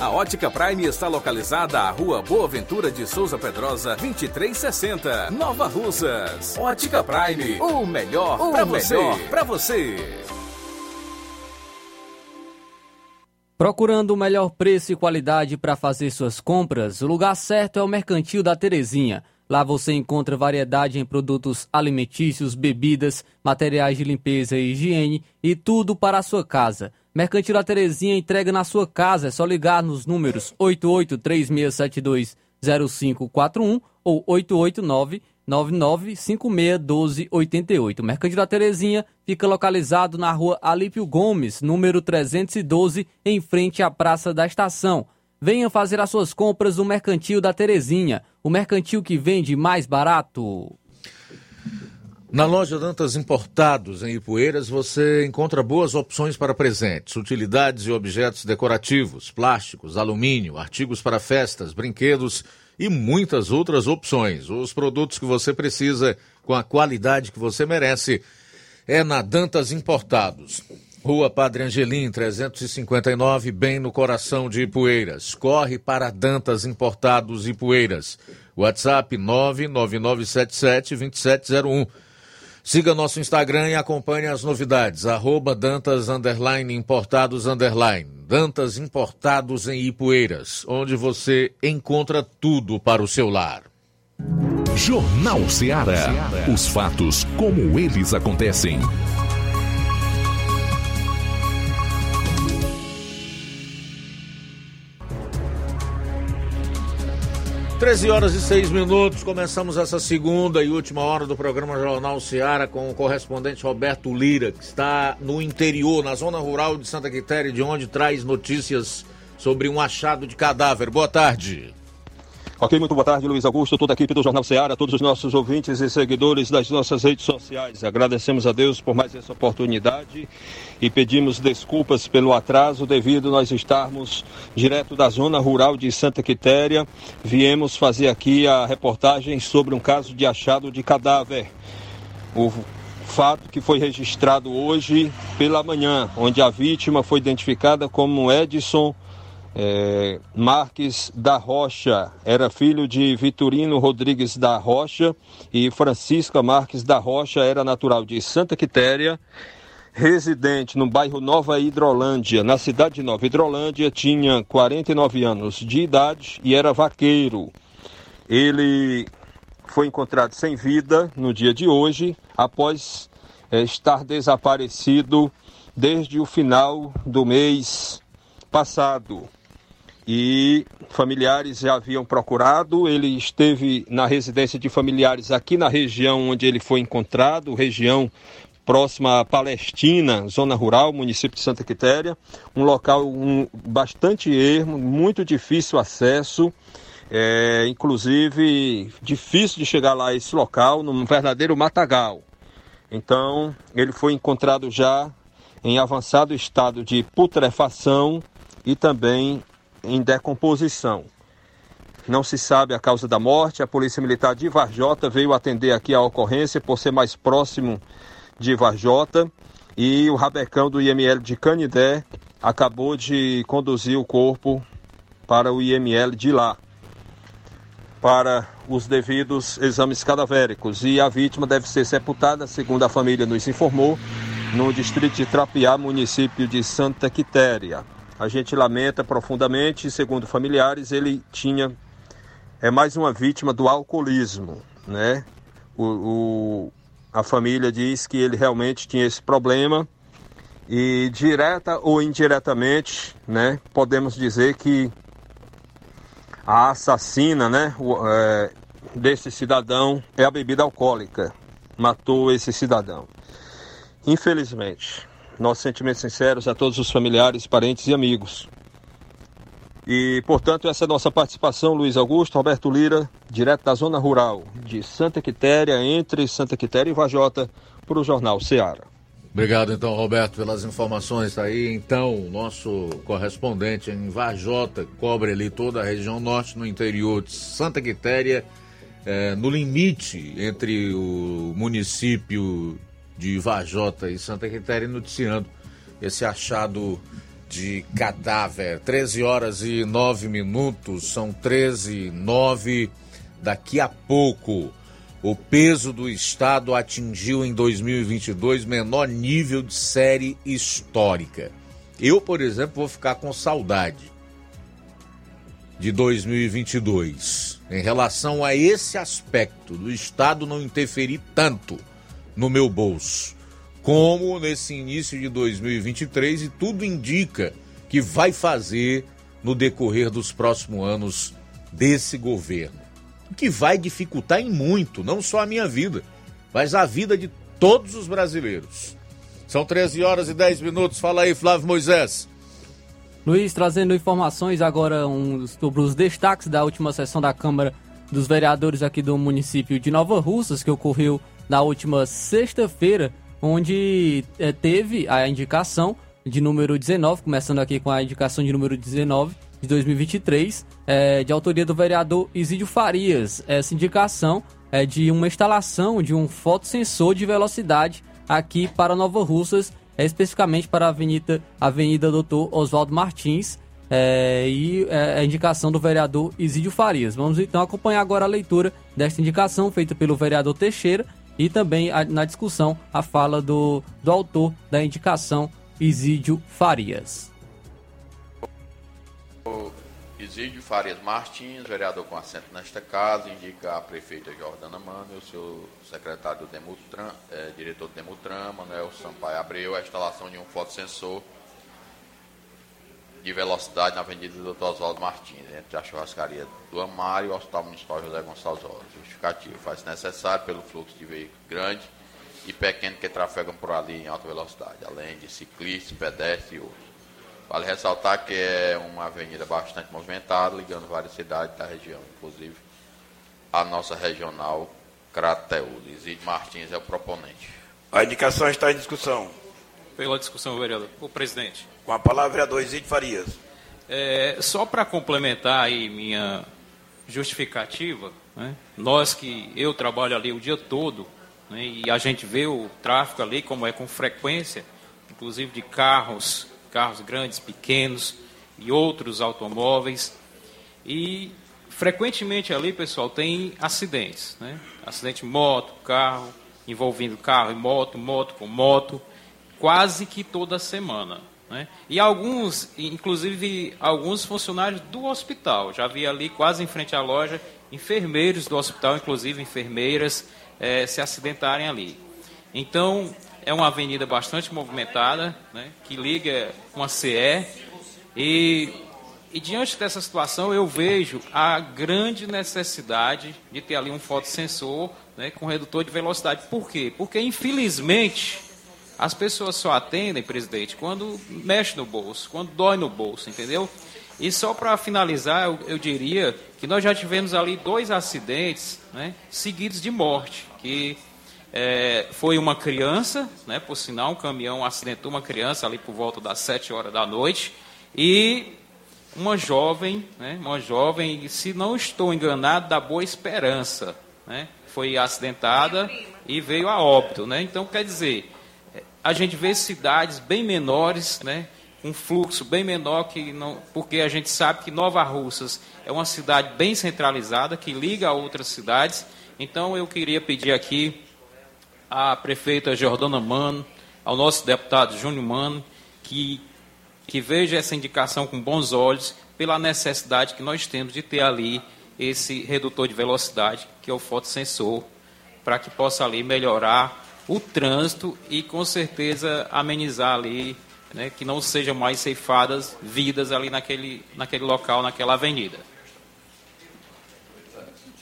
A Ótica Prime está localizada à Rua Boa Ventura de Souza Pedrosa, 2360, Nova Russas. Ótica Prime, o melhor para você. Pra você. Procurando o melhor preço e qualidade para fazer suas compras, o lugar certo é o Mercantil da Terezinha. Lá você encontra variedade em produtos alimentícios, bebidas, materiais de limpeza e higiene e tudo para a sua casa. Mercantil da Terezinha entrega na sua casa. É só ligar nos números 8836720541 ou 889-99561288. Mercantil da Terezinha fica localizado na rua Alípio Gomes, número 312, em frente à Praça da Estação. Venha fazer as suas compras no Mercantil da Terezinha, o mercantil que vende mais barato. Na loja Dantas Importados, em Ipueiras, você encontra boas opções para presentes, utilidades e objetos decorativos, plásticos, alumínio, artigos para festas, brinquedos e muitas outras opções. Os produtos que você precisa com a qualidade que você merece é na Dantas Importados. Rua Padre Angelim, 359, bem no coração de Ipueiras. Corre para Dantas Importados Ipueiras. WhatsApp 999772701. Siga nosso Instagram e acompanhe as novidades. Arroba Dantas Underline Importados Underline. Dantas Importados em Ipueiras, onde você encontra tudo para o seu lar. Jornal Ceará. Os fatos como eles acontecem. 13 horas e 6 minutos, começamos essa segunda e última hora do programa Jornal Seara com o correspondente Roberto Lira, que está no interior, na zona rural de Santa Quitéria, de onde traz notícias sobre um achado de cadáver. Boa tarde. Ok, muito boa tarde, Luiz Augusto, toda a equipe do Jornal Ceará, todos os nossos ouvintes e seguidores das nossas redes sociais. Agradecemos a Deus por mais essa oportunidade e pedimos desculpas pelo atraso devido nós estarmos direto da zona rural de Santa Quitéria. Viemos fazer aqui a reportagem sobre um caso de achado de cadáver. O fato que foi registrado hoje pela manhã, onde a vítima foi identificada como Edson é, Marques da Rocha era filho de Vitorino Rodrigues da Rocha e Francisca Marques da Rocha era natural de Santa Quitéria, residente no bairro Nova Hidrolândia, na cidade de Nova Hidrolândia, tinha 49 anos de idade e era vaqueiro. Ele foi encontrado sem vida no dia de hoje, após é, estar desaparecido desde o final do mês passado e familiares já haviam procurado. Ele esteve na residência de familiares aqui na região onde ele foi encontrado, região próxima à Palestina, zona rural, município de Santa Quitéria, um local um, bastante ermo, muito difícil acesso. É, inclusive difícil de chegar lá a esse local, num verdadeiro matagal. Então, ele foi encontrado já em avançado estado de putrefação e também em decomposição. Não se sabe a causa da morte. A Polícia Militar de Varjota veio atender aqui a ocorrência por ser mais próximo de Varjota e o rabecão do IML de Canidé acabou de conduzir o corpo para o IML de lá para os devidos exames cadavéricos e a vítima deve ser sepultada, segundo a família nos informou, no distrito de Trapiá, município de Santa Quitéria. A gente lamenta profundamente, segundo familiares, ele tinha é mais uma vítima do alcoolismo, né? O, o, a família diz que ele realmente tinha esse problema e direta ou indiretamente, né? Podemos dizer que a assassina, né, o, é, desse cidadão é a bebida alcoólica. Matou esse cidadão. Infelizmente, nossos sentimentos sinceros a todos os familiares, parentes e amigos. E, portanto, essa é a nossa participação, Luiz Augusto, Roberto Lira, direto da zona rural de Santa Quitéria, entre Santa Quitéria e Vajota, para o Jornal Ceará. Obrigado, então, Roberto, pelas informações aí. Então, nosso correspondente em Vajota cobre ali toda a região norte, no interior de Santa Quitéria, é, no limite entre o município de Vajota e Santa Quitéria, noticiando esse achado de cadáver. 13 horas e 9 minutos, são 13 e 9. Daqui a pouco, o peso do Estado atingiu em 2022 menor nível de série histórica. Eu, por exemplo, vou ficar com saudade de 2022 em relação a esse aspecto do Estado não interferir tanto no meu bolso como nesse início de 2023 e tudo indica que vai fazer no decorrer dos próximos anos desse governo. O que vai dificultar em muito, não só a minha vida, mas a vida de todos os brasileiros. São 13 horas e 10 minutos. Fala aí, Flávio Moisés. Luiz, trazendo informações agora um, sobre os destaques da última sessão da Câmara dos Vereadores aqui do município de Nova Russas, que ocorreu na última sexta-feira onde é, teve a indicação de número 19, começando aqui com a indicação de número 19 de 2023, é, de autoria do vereador Isídio Farias. Essa indicação é de uma instalação de um fotossensor de velocidade aqui para Nova Russas, é, especificamente para a Avenida, Avenida Doutor Oswaldo Martins, é, e é, a indicação do vereador Isídio Farias. Vamos então acompanhar agora a leitura desta indicação feita pelo vereador Teixeira e também a, na discussão a fala do, do autor da indicação, Isídio Farias. Isídio Farias Martins, vereador com assento nesta casa, indica a prefeita Jordana Mano o seu secretário do Demutran, é, diretor do Demutran, Manuel Sampaio Abreu, a instalação de um fotossensor de velocidade na Avenida Doutor Oswaldo Martins, entre a churrascaria do Amário e o Hospital Municipal José Gonçalves Rosa. Justificativo, faz necessário pelo fluxo de veículos grande e pequeno que trafegam por ali em alta velocidade, além de ciclistas, pedestres e outros. Vale ressaltar que é uma avenida bastante movimentada, ligando várias cidades da região, inclusive a nossa regional Crateús. Isidro Martins é o proponente. A indicação está em discussão. Pela discussão, vereador. O presidente. Com a palavra, vereador Isidro Farias. É, só para complementar aí minha justificativa, né, nós que eu trabalho ali o dia todo, né, e a gente vê o tráfego ali como é com frequência, inclusive de carros, carros grandes, pequenos e outros automóveis. E frequentemente ali, pessoal, tem acidentes, né? Acidente moto, carro, envolvendo carro e moto, moto com moto, quase que toda semana. Né? E alguns, inclusive alguns funcionários do hospital, já vi ali quase em frente à loja, enfermeiros do hospital, inclusive enfermeiras, eh, se acidentarem ali. Então, é uma avenida bastante movimentada, né, que liga uma CE, e, e diante dessa situação eu vejo a grande necessidade de ter ali um fotossensor né, com redutor de velocidade. Por quê? Porque, infelizmente, as pessoas só atendem, presidente, quando mexe no bolso, quando dói no bolso, entendeu? E só para finalizar, eu, eu, diria que nós já tivemos ali dois acidentes né, seguidos de morte, que é, foi uma criança, né, por sinal, um caminhão acidentou uma criança ali por volta das sete horas da noite, e uma jovem, né, uma jovem, se não estou enganado, da Boa Esperança, né, foi acidentada e veio a óbito. Né? Então, quer dizer, a gente vê cidades bem menores, né, um fluxo bem menor que não, porque a gente sabe que Nova Russas é uma cidade bem centralizada que liga a outras cidades. Então eu queria pedir aqui à prefeita Jordana Mano, ao nosso deputado Júnior Mano, que que veja essa indicação com bons olhos pela necessidade que nós temos de ter ali esse redutor de velocidade, que é o fotossensor, para que possa ali melhorar o trânsito e com certeza amenizar ali, né, que não sejam mais ceifadas vidas ali naquele, naquele local, naquela avenida.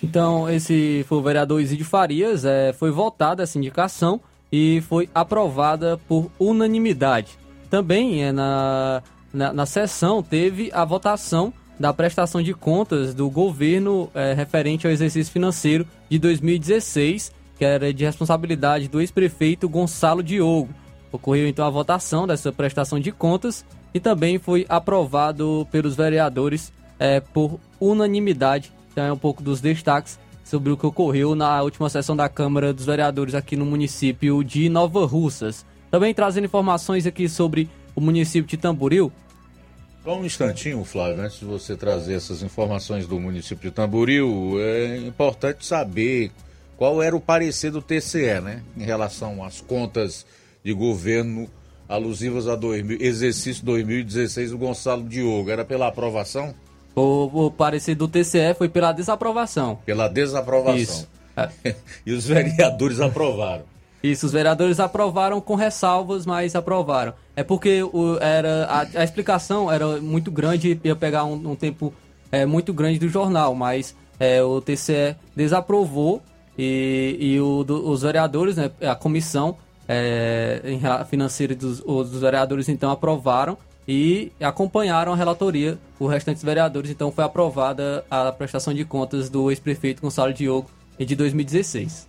Então, esse foi o vereador Isidio Farias, é, foi votada essa indicação e foi aprovada por unanimidade. Também é, na, na, na sessão teve a votação da prestação de contas do governo é, referente ao exercício financeiro de 2016, que era de responsabilidade do ex-prefeito Gonçalo Diogo. Ocorreu então a votação dessa prestação de contas e também foi aprovado pelos vereadores é, por unanimidade. Então é um pouco dos destaques sobre o que ocorreu na última sessão da Câmara dos Vereadores aqui no município de Nova Russas. Também trazendo informações aqui sobre o município de Tamboril. Só um instantinho, Flávio, antes de você trazer essas informações do município de Tamboril, é importante saber qual era o parecer do TCE, né, em relação às contas de governo alusivas a 2000, exercício 2016 do Gonçalo Diogo. Era pela aprovação? O, o parecer do TCE foi pela desaprovação. Pela desaprovação. Isso. e os vereadores aprovaram. Isso, os vereadores aprovaram com ressalvas, mas aprovaram. É porque o, era, a, a explicação era muito grande, ia pegar um, um tempo é, muito grande do jornal, mas é, o TCE desaprovou e, e o, do, os vereadores, né, a comissão é, financeira dos, dos vereadores então aprovaram e acompanharam a relatoria, os restantes vereadores, então foi aprovada a prestação de contas do ex-prefeito Gonçalo Diogo de 2016.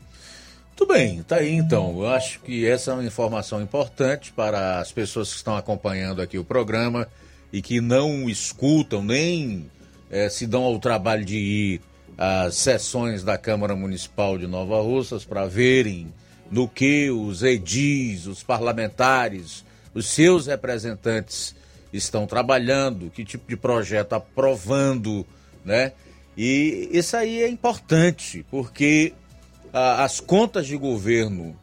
Muito bem, tá aí então. Eu acho que essa é uma informação importante para as pessoas que estão acompanhando aqui o programa e que não escutam nem é, se dão ao trabalho de ir às sessões da Câmara Municipal de Nova Russas para verem no que os edis, os parlamentares, os seus representantes estão trabalhando, que tipo de projeto aprovando, né? E isso aí é importante, porque as contas de governo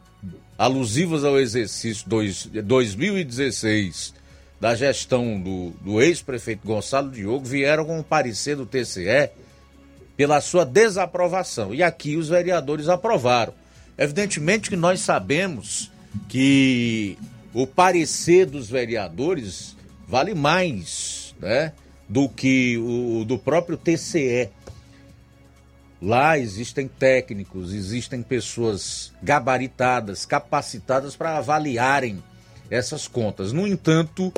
alusivas ao exercício dois, 2016 da gestão do, do ex-prefeito Gonçalo Diogo vieram com o parecer do TCE pela sua desaprovação. E aqui os vereadores aprovaram. Evidentemente que nós sabemos que o parecer dos vereadores vale mais né, do que o do próprio TCE. Lá existem técnicos, existem pessoas gabaritadas, capacitadas para avaliarem essas contas. No entanto,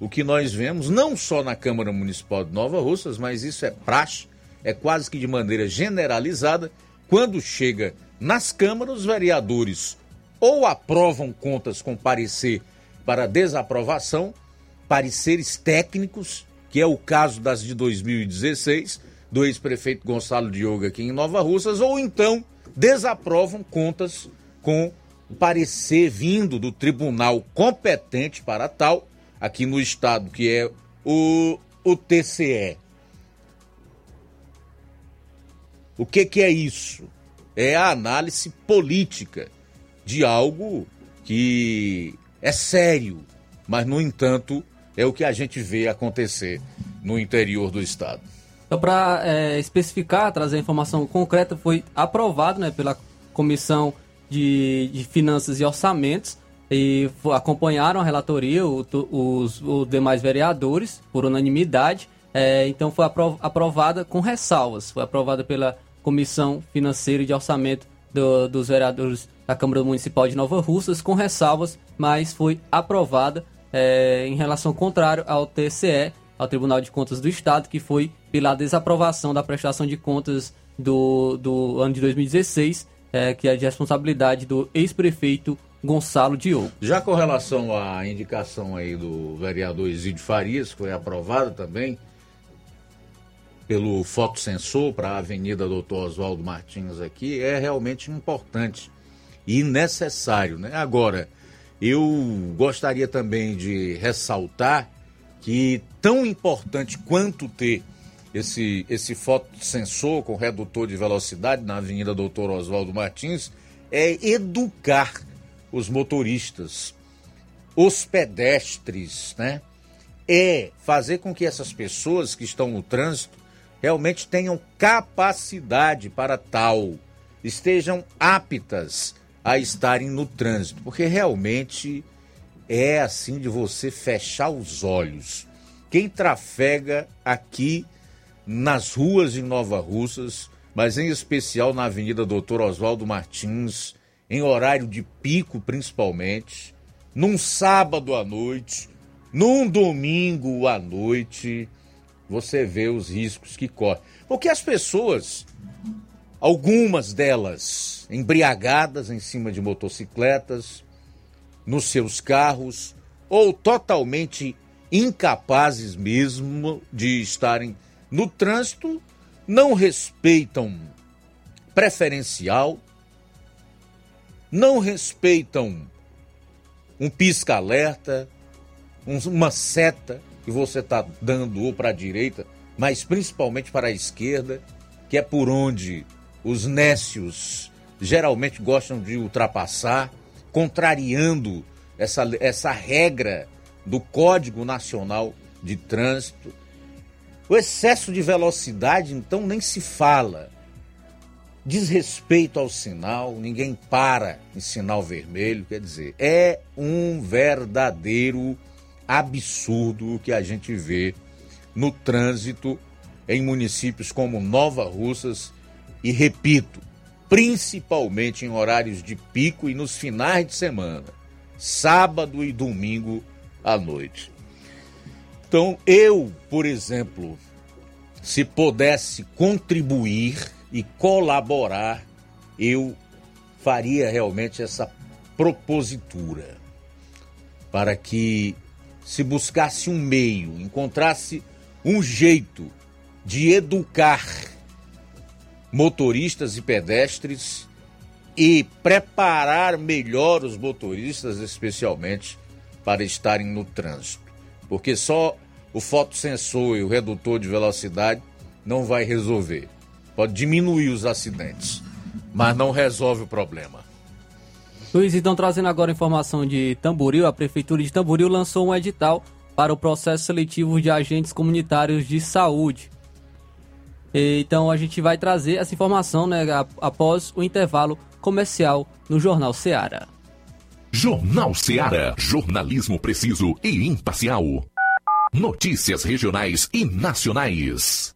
o que nós vemos, não só na Câmara Municipal de Nova Russas, mas isso é praxe, é quase que de maneira generalizada, quando chega nas câmaras, os vereadores ou aprovam contas com parecer para desaprovação, pareceres técnicos, que é o caso das de 2016, do ex-prefeito Gonçalo Diogo aqui em Nova Russas, ou então desaprovam contas com parecer vindo do tribunal competente para tal, aqui no estado, que é o, o TCE. O que, que é isso? É a análise política de algo que é sério, mas, no entanto, é o que a gente vê acontecer no interior do estado. Então, para é, especificar, trazer informação concreta, foi aprovado né, pela Comissão de, de Finanças e Orçamentos e acompanharam a relatoria o, os, os demais vereadores por unanimidade. É, então foi aprovada com ressalvas. Foi aprovada pela Comissão Financeira e de Orçamento do, dos vereadores da Câmara Municipal de Nova Russas, com ressalvas, mas foi aprovada é, em relação contrário ao TCE, ao Tribunal de Contas do Estado, que foi pela desaprovação da prestação de contas do, do ano de 2016, é, que é de responsabilidade do ex-prefeito Gonçalo Diogo. Já com relação à indicação aí do vereador Isidio Farias, que foi aprovada também pelo fotossensor para a Avenida Doutor Oswaldo Martins aqui, é realmente importante e necessário. Né? Agora, eu gostaria também de ressaltar que tão importante quanto ter esse, esse fotossensor com redutor de velocidade na Avenida Doutor Oswaldo Martins é educar os motoristas, os pedestres, né? É fazer com que essas pessoas que estão no trânsito realmente tenham capacidade para tal, estejam aptas a estarem no trânsito, porque realmente é assim de você fechar os olhos. Quem trafega aqui nas ruas de Nova Russas mas em especial na Avenida Doutor Oswaldo Martins, em horário de pico principalmente, num sábado à noite, num domingo à noite, você vê os riscos que corre. Porque as pessoas, algumas delas embriagadas em cima de motocicletas, nos seus carros, ou totalmente incapazes mesmo de estarem no trânsito, não respeitam preferencial, não respeitam um pisca-alerta, uma seta que você está dando ou para a direita, mas principalmente para a esquerda, que é por onde os nécios geralmente gostam de ultrapassar, contrariando essa, essa regra do Código Nacional de Trânsito. O excesso de velocidade, então, nem se fala. Desrespeito ao sinal, ninguém para em sinal vermelho, quer dizer, é um verdadeiro absurdo o que a gente vê no trânsito em municípios como Nova Russas e, repito, principalmente em horários de pico e nos finais de semana, sábado e domingo à noite. Então, eu, por exemplo, se pudesse contribuir e colaborar, eu faria realmente essa propositura para que se buscasse um meio, encontrasse um jeito de educar motoristas e pedestres e preparar melhor os motoristas, especialmente para estarem no trânsito. Porque só o fotossensor e o redutor de velocidade não vai resolver. Pode diminuir os acidentes, mas não resolve o problema. Luiz, então trazendo agora informação de Tamboril, a Prefeitura de Tamboril lançou um edital para o processo seletivo de agentes comunitários de saúde. Então a gente vai trazer essa informação né, após o intervalo comercial no Jornal Seara. Jornal Seara. Jornalismo preciso e imparcial. Notícias regionais e nacionais.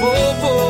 do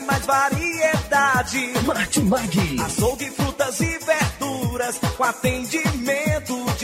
mais variedade. Martimag. Açougue, frutas e verduras. Com atendimento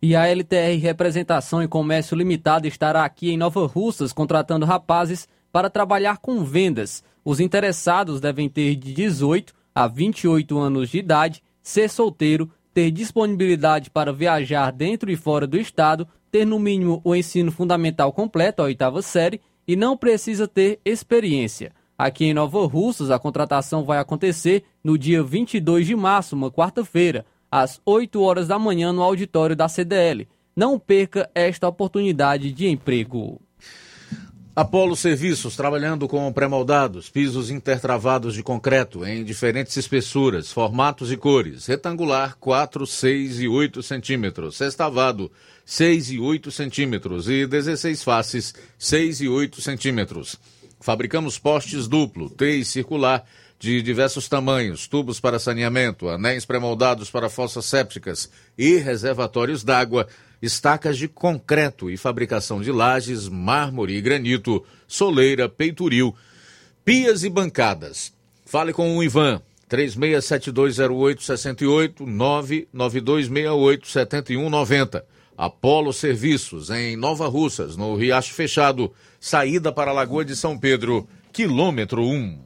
E a LTR Representação e Comércio Limitada estará aqui em Nova Russas contratando rapazes para trabalhar com vendas. Os interessados devem ter de 18 a 28 anos de idade, ser solteiro, ter disponibilidade para viajar dentro e fora do estado, ter no mínimo o ensino fundamental completo, a oitava série, e não precisa ter experiência. Aqui em Nova Russas, a contratação vai acontecer no dia 22 de março, uma quarta-feira, às 8 horas da manhã no auditório da CDL. Não perca esta oportunidade de emprego. Apolo Serviços, trabalhando com pré-moldados, pisos intertravados de concreto em diferentes espessuras, formatos e cores. Retangular, 4, 6 e 8 centímetros. Sextavado, 6 e 8 centímetros. E 16 faces, 6 e 8 centímetros. Fabricamos postes duplo, T e circular, de diversos tamanhos, tubos para saneamento, anéis pré-moldados para fossas sépticas e reservatórios d'água, estacas de concreto e fabricação de lajes, mármore e granito, soleira, peitoril, pias e bancadas. Fale com o Ivan, 36720868 992687190. Apolo Serviços, em Nova Russas, no Riacho Fechado, saída para a Lagoa de São Pedro, quilômetro 1.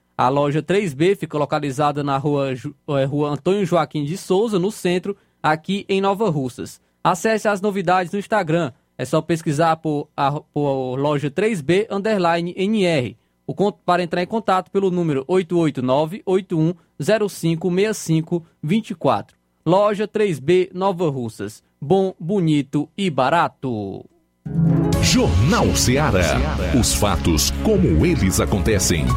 A loja 3B fica localizada na rua, é, rua Antônio Joaquim de Souza, no centro, aqui em Nova Russas. Acesse as novidades no Instagram. É só pesquisar por, a, por loja 3B underline NR. O, para entrar em contato pelo número 889-8105-6524. Loja 3B Nova Russas. Bom, bonito e barato. Jornal Ceará. Os fatos como eles acontecem.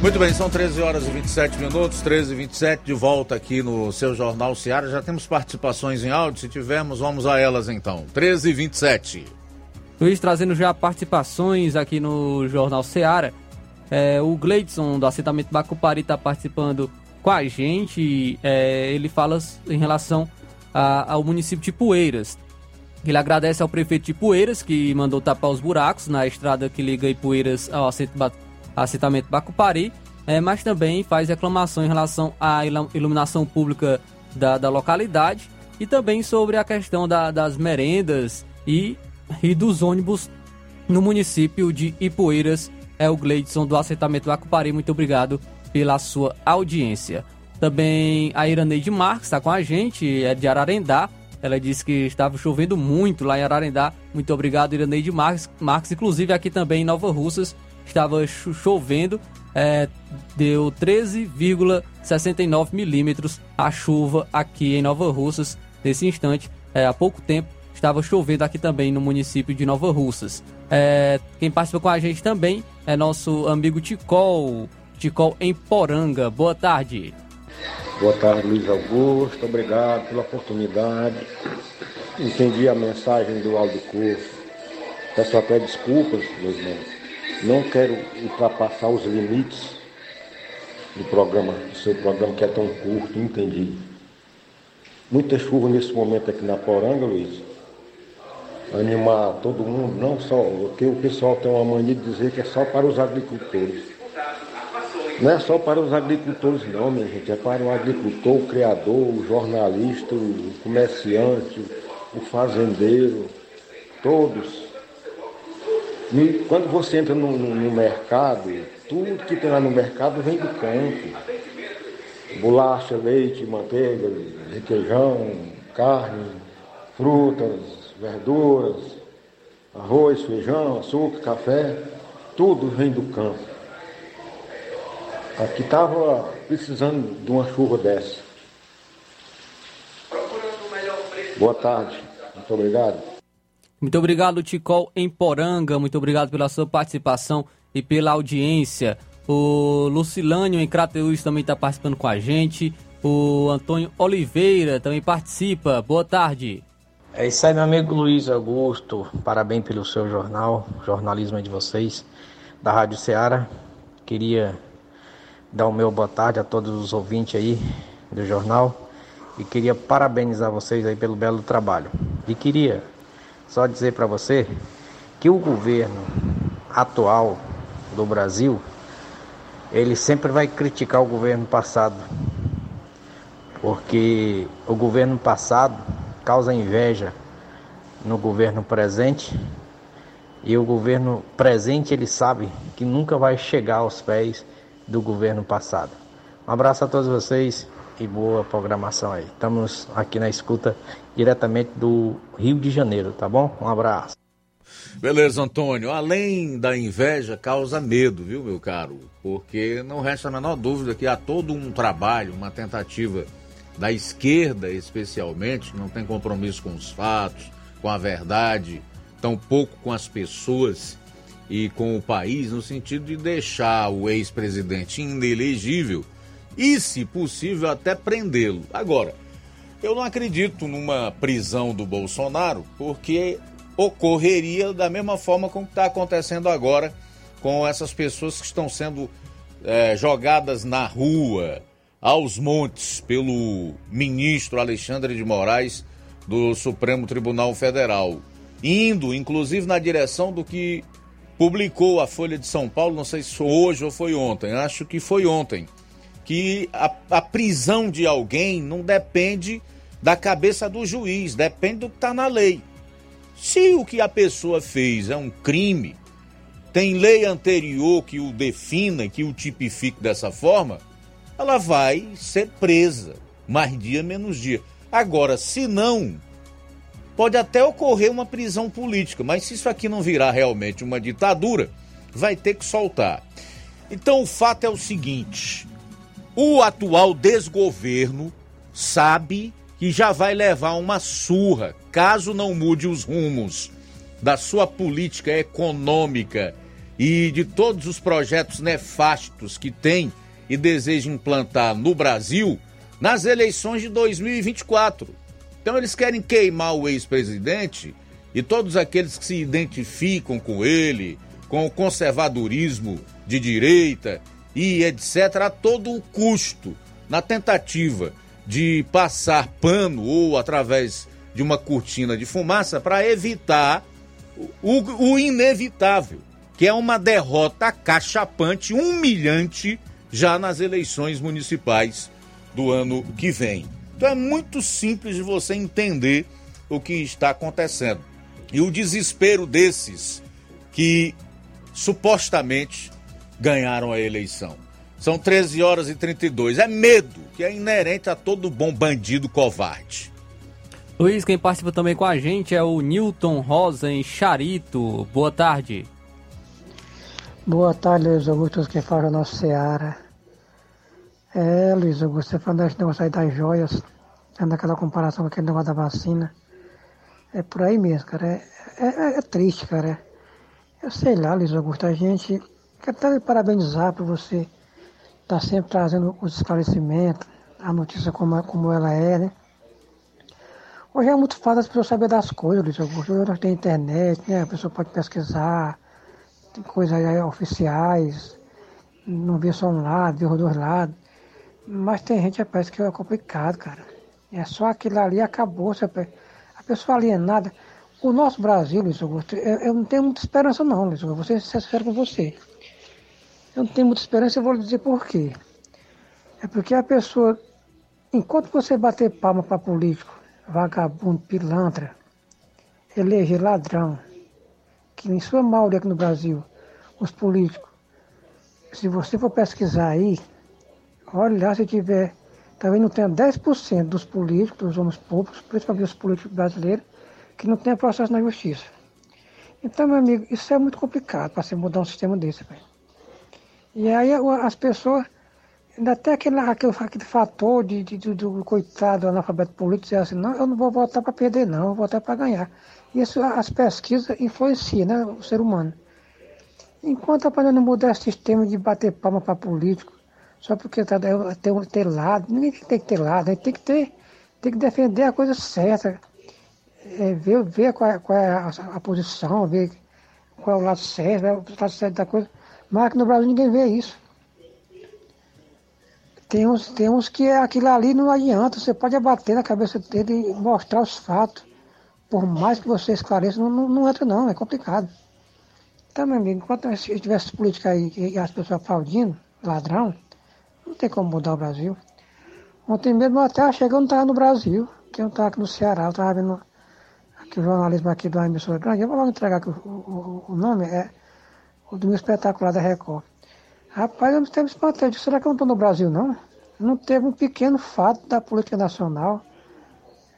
Muito bem, são 13 horas e 27 minutos, 13 e 27, de volta aqui no seu Jornal Seara. Já temos participações em áudio, se tivermos, vamos a elas então. 13 e 27. Luiz, trazendo já participações aqui no Jornal Seara. É, o Gleidson, do assentamento Bacupari, está participando com a gente. É, ele fala em relação a, ao município de Poeiras. Ele agradece ao prefeito de Poeiras, que mandou tapar os buracos na estrada que liga Ipueiras ao assentamento assentamento Bacupari, é, mas também faz reclamação em relação à iluminação pública da, da localidade e também sobre a questão da, das merendas e, e dos ônibus no município de Ipueiras. É o Gleidson do assentamento Bacupari. Muito obrigado pela sua audiência. Também a Iraneide Marques está com a gente, é de Ararendá. Ela disse que estava chovendo muito lá em Ararendá. Muito obrigado, Iraneide Marques. Marques, inclusive aqui também em Nova Russas estava chovendo, é, deu 13,69 milímetros a chuva aqui em Nova Russas. Nesse instante, é, há pouco tempo, estava chovendo aqui também no município de Nova Russas. É, quem participa com a gente também é nosso amigo Ticol, Ticol em Poranga. Boa tarde. Boa tarde, Luiz Augusto. Obrigado pela oportunidade. Entendi a mensagem do Aldo Curso. Peço até desculpas, meus irmãos. Não quero ultrapassar os limites do programa, do seu programa que é tão curto, entendi. Muita chuva nesse momento aqui na Poranga, Luiz. Animar todo mundo, não só, porque o pessoal tem uma mania de dizer que é só para os agricultores. Não é só para os agricultores não, minha gente, é para o agricultor, o criador, o jornalista, o comerciante, o fazendeiro, todos. E quando você entra no, no, no mercado, tudo que tem lá no mercado vem do campo. Bolacha, leite, manteiga, requeijão, carne, frutas, verduras, arroz, feijão, açúcar, café, tudo vem do campo. Aqui estava precisando de uma chuva dessa. Boa tarde. Muito obrigado. Muito obrigado, Ticol em Poranga. Muito obrigado pela sua participação e pela audiência. O Lucilânio em Crateus também está participando com a gente. O Antônio Oliveira também participa. Boa tarde. É isso aí, meu amigo Luiz Augusto. Parabéns pelo seu jornal, jornalismo de vocês, da Rádio Ceará. Queria dar o meu boa tarde a todos os ouvintes aí do jornal e queria parabenizar vocês aí pelo belo trabalho. E queria só dizer para você que o governo atual do Brasil ele sempre vai criticar o governo passado, porque o governo passado causa inveja no governo presente e o governo presente ele sabe que nunca vai chegar aos pés do governo passado. Um abraço a todos vocês e boa programação aí. Estamos aqui na escuta diretamente do Rio de Janeiro, tá bom? Um abraço. Beleza, Antônio. Além da inveja, causa medo, viu, meu caro? Porque não resta a menor dúvida que há todo um trabalho, uma tentativa da esquerda, especialmente, não tem compromisso com os fatos, com a verdade, tampouco com as pessoas e com o país, no sentido de deixar o ex-presidente inelegível e, se possível, até prendê-lo. Agora, eu não acredito numa prisão do Bolsonaro, porque ocorreria da mesma forma como está acontecendo agora com essas pessoas que estão sendo é, jogadas na rua, aos montes, pelo ministro Alexandre de Moraes do Supremo Tribunal Federal, indo inclusive na direção do que publicou a Folha de São Paulo, não sei se foi hoje ou foi ontem, acho que foi ontem, que a, a prisão de alguém não depende da cabeça do juiz, depende do que está na lei. Se o que a pessoa fez é um crime, tem lei anterior que o defina, que o tipifique dessa forma, ela vai ser presa, mais dia menos dia. Agora, se não, pode até ocorrer uma prisão política, mas se isso aqui não virar realmente uma ditadura, vai ter que soltar. Então o fato é o seguinte: o atual desgoverno sabe que já vai levar uma surra caso não mude os rumos da sua política econômica e de todos os projetos nefastos que tem e deseja implantar no Brasil nas eleições de 2024. Então eles querem queimar o ex-presidente e todos aqueles que se identificam com ele, com o conservadorismo de direita e etc. a todo custo, na tentativa de passar pano ou através de uma cortina de fumaça para evitar o, o, inevitável, que é uma derrota cachapante, humilhante, já nas eleições municipais do ano que vem. Então é muito simples de você entender o que está acontecendo. E o desespero desses que supostamente ganharam a eleição. São 13 horas e 32. É medo que é inerente a todo bom bandido covarde. Luiz, quem participa também com a gente é o Newton Rosa em Charito. Boa tarde. Boa tarde, Luiz Augusto, quem fala é nosso Seara. É, Luiz Augusto, você falando desse negócio aí das joias, tendo aquela comparação com aquele negócio da vacina. É por aí mesmo, cara. É, é, é triste, cara. Eu sei lá, Luiz Augusto, a gente quero até parabenizar por você está sempre trazendo os esclarecimentos, a notícia como, como ela é, né? Hoje é muito fácil as pessoas saberem das coisas, Luiz Augusto. Hoje nós temos internet, né? A pessoa pode pesquisar, tem coisas aí oficiais, não vê só um lado, vê os dois lados. Mas tem gente, rapaz, que é complicado, cara. É só aquilo ali acabou. A pessoa alienada. O nosso Brasil, Luiz Augusto, eu, eu não tenho muita esperança não, Luiz Augusto. Vou ser sincero com você. Eu não tenho muita esperança, eu vou lhe dizer por quê. É porque a pessoa, enquanto você bater palma para político, vagabundo, pilantra, eleger ladrão, que em sua maioria aqui no Brasil, os políticos, se você for pesquisar aí, olha lá se tiver, talvez não tenha 10% dos políticos, dos homens públicos, principalmente os políticos brasileiros, que não tenha processo na justiça. Então, meu amigo, isso é muito complicado para você mudar um sistema desse, velho. E aí as pessoas, tem aquele, aquele, aquele fator de, de, do coitado analfabeto político dizer assim, não, eu não vou votar para perder não, eu vou votar para ganhar. Isso as pesquisas influenciam né, o ser humano. Enquanto a pandemia não mudar esse sistema de bater palma para político, só porque tá, tem um ter lado, ninguém tem que ter lado, né? tem que ter, tem que defender a coisa certa, é, ver, ver qual, é, qual é a, a, posição, ver qual é o lado certo, né, o lado certo da coisa. Mas aqui no Brasil ninguém vê isso. Tem uns, tem uns que aquilo ali não adianta, você pode abater na cabeça dele e mostrar os fatos. Por mais que você esclareça, não, não, não entra não, é complicado. Então, meu amigo, enquanto tivesse política aí e as pessoas aplaudindo, ladrão, não tem como mudar o Brasil. Ontem mesmo eu até não estava no Brasil, que eu estava aqui no Ceará, eu estava vendo aqui o jornalismo aqui da emissora grande, eu vou logo entregar aqui o, o, o nome, é o do meu espetacular da Record. Rapaz, eu me teve espantado. Será que eu não estou no Brasil, não? Não teve um pequeno fato da política nacional.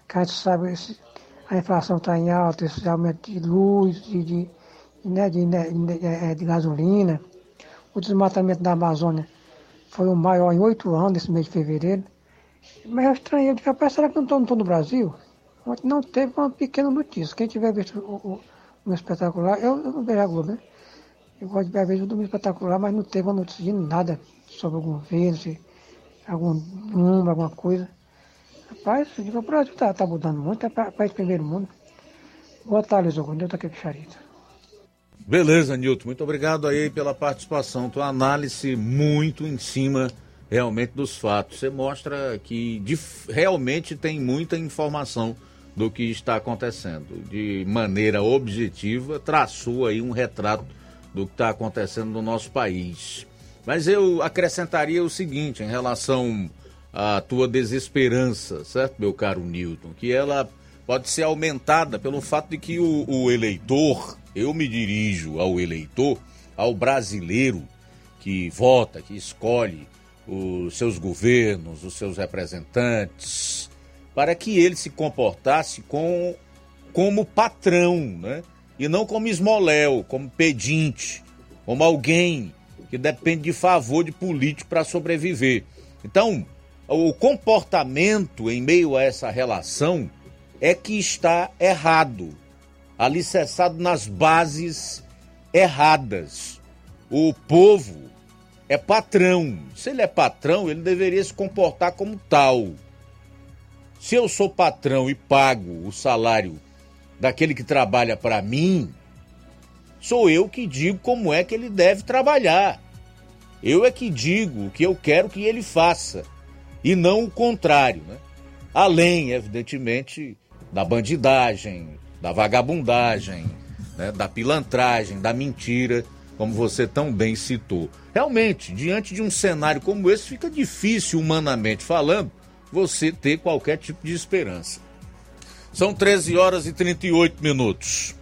Que a gente sabe, esse, a inflação está em alta, esse aumento de luz, de, de, né, de, né, de, é, de, gasolina. O desmatamento da Amazônia foi o maior em oito anos, nesse mês de fevereiro. Mas eu estranhei, eu disse, rapaz, será que eu não estou no Brasil? Não teve uma pequena notícia. Quem tiver visto o, o, o espetacular, eu, eu não vejo a Globo, né? Eu gosto de ver, às vezes, o domingo espetacular, mas não teve uma notícia de nada sobre o governo, se algum número, alguma coisa. Rapaz, o Brasil está tá mudando muito, é país primeiro mundo. Boa tarde, Zogô. Nilton aqui, Charita. Beleza, Nilton. Muito obrigado aí pela participação. Tua análise muito em cima realmente dos fatos. Você mostra que de, realmente tem muita informação do que está acontecendo. De maneira objetiva, traçou aí um retrato do que está acontecendo no nosso país. Mas eu acrescentaria o seguinte em relação à tua desesperança, certo, meu caro Newton? Que ela pode ser aumentada pelo fato de que o, o eleitor, eu me dirijo ao eleitor, ao brasileiro que vota, que escolhe os seus governos, os seus representantes, para que ele se comportasse com, como patrão, né? E não como esmoléu, como pedinte, como alguém que depende de favor de político para sobreviver. Então, o comportamento em meio a essa relação é que está errado, alicerçado nas bases erradas. O povo é patrão. Se ele é patrão, ele deveria se comportar como tal. Se eu sou patrão e pago o salário daquele que trabalha para mim, sou eu que digo como é que ele deve trabalhar. Eu é que digo o que eu quero que ele faça e não o contrário, né? Além, evidentemente, da bandidagem, da vagabundagem, né? da pilantragem, da mentira, como você tão bem citou. Realmente, diante de um cenário como esse, fica difícil, humanamente falando, você ter qualquer tipo de esperança. São 13 horas e 38 minutos.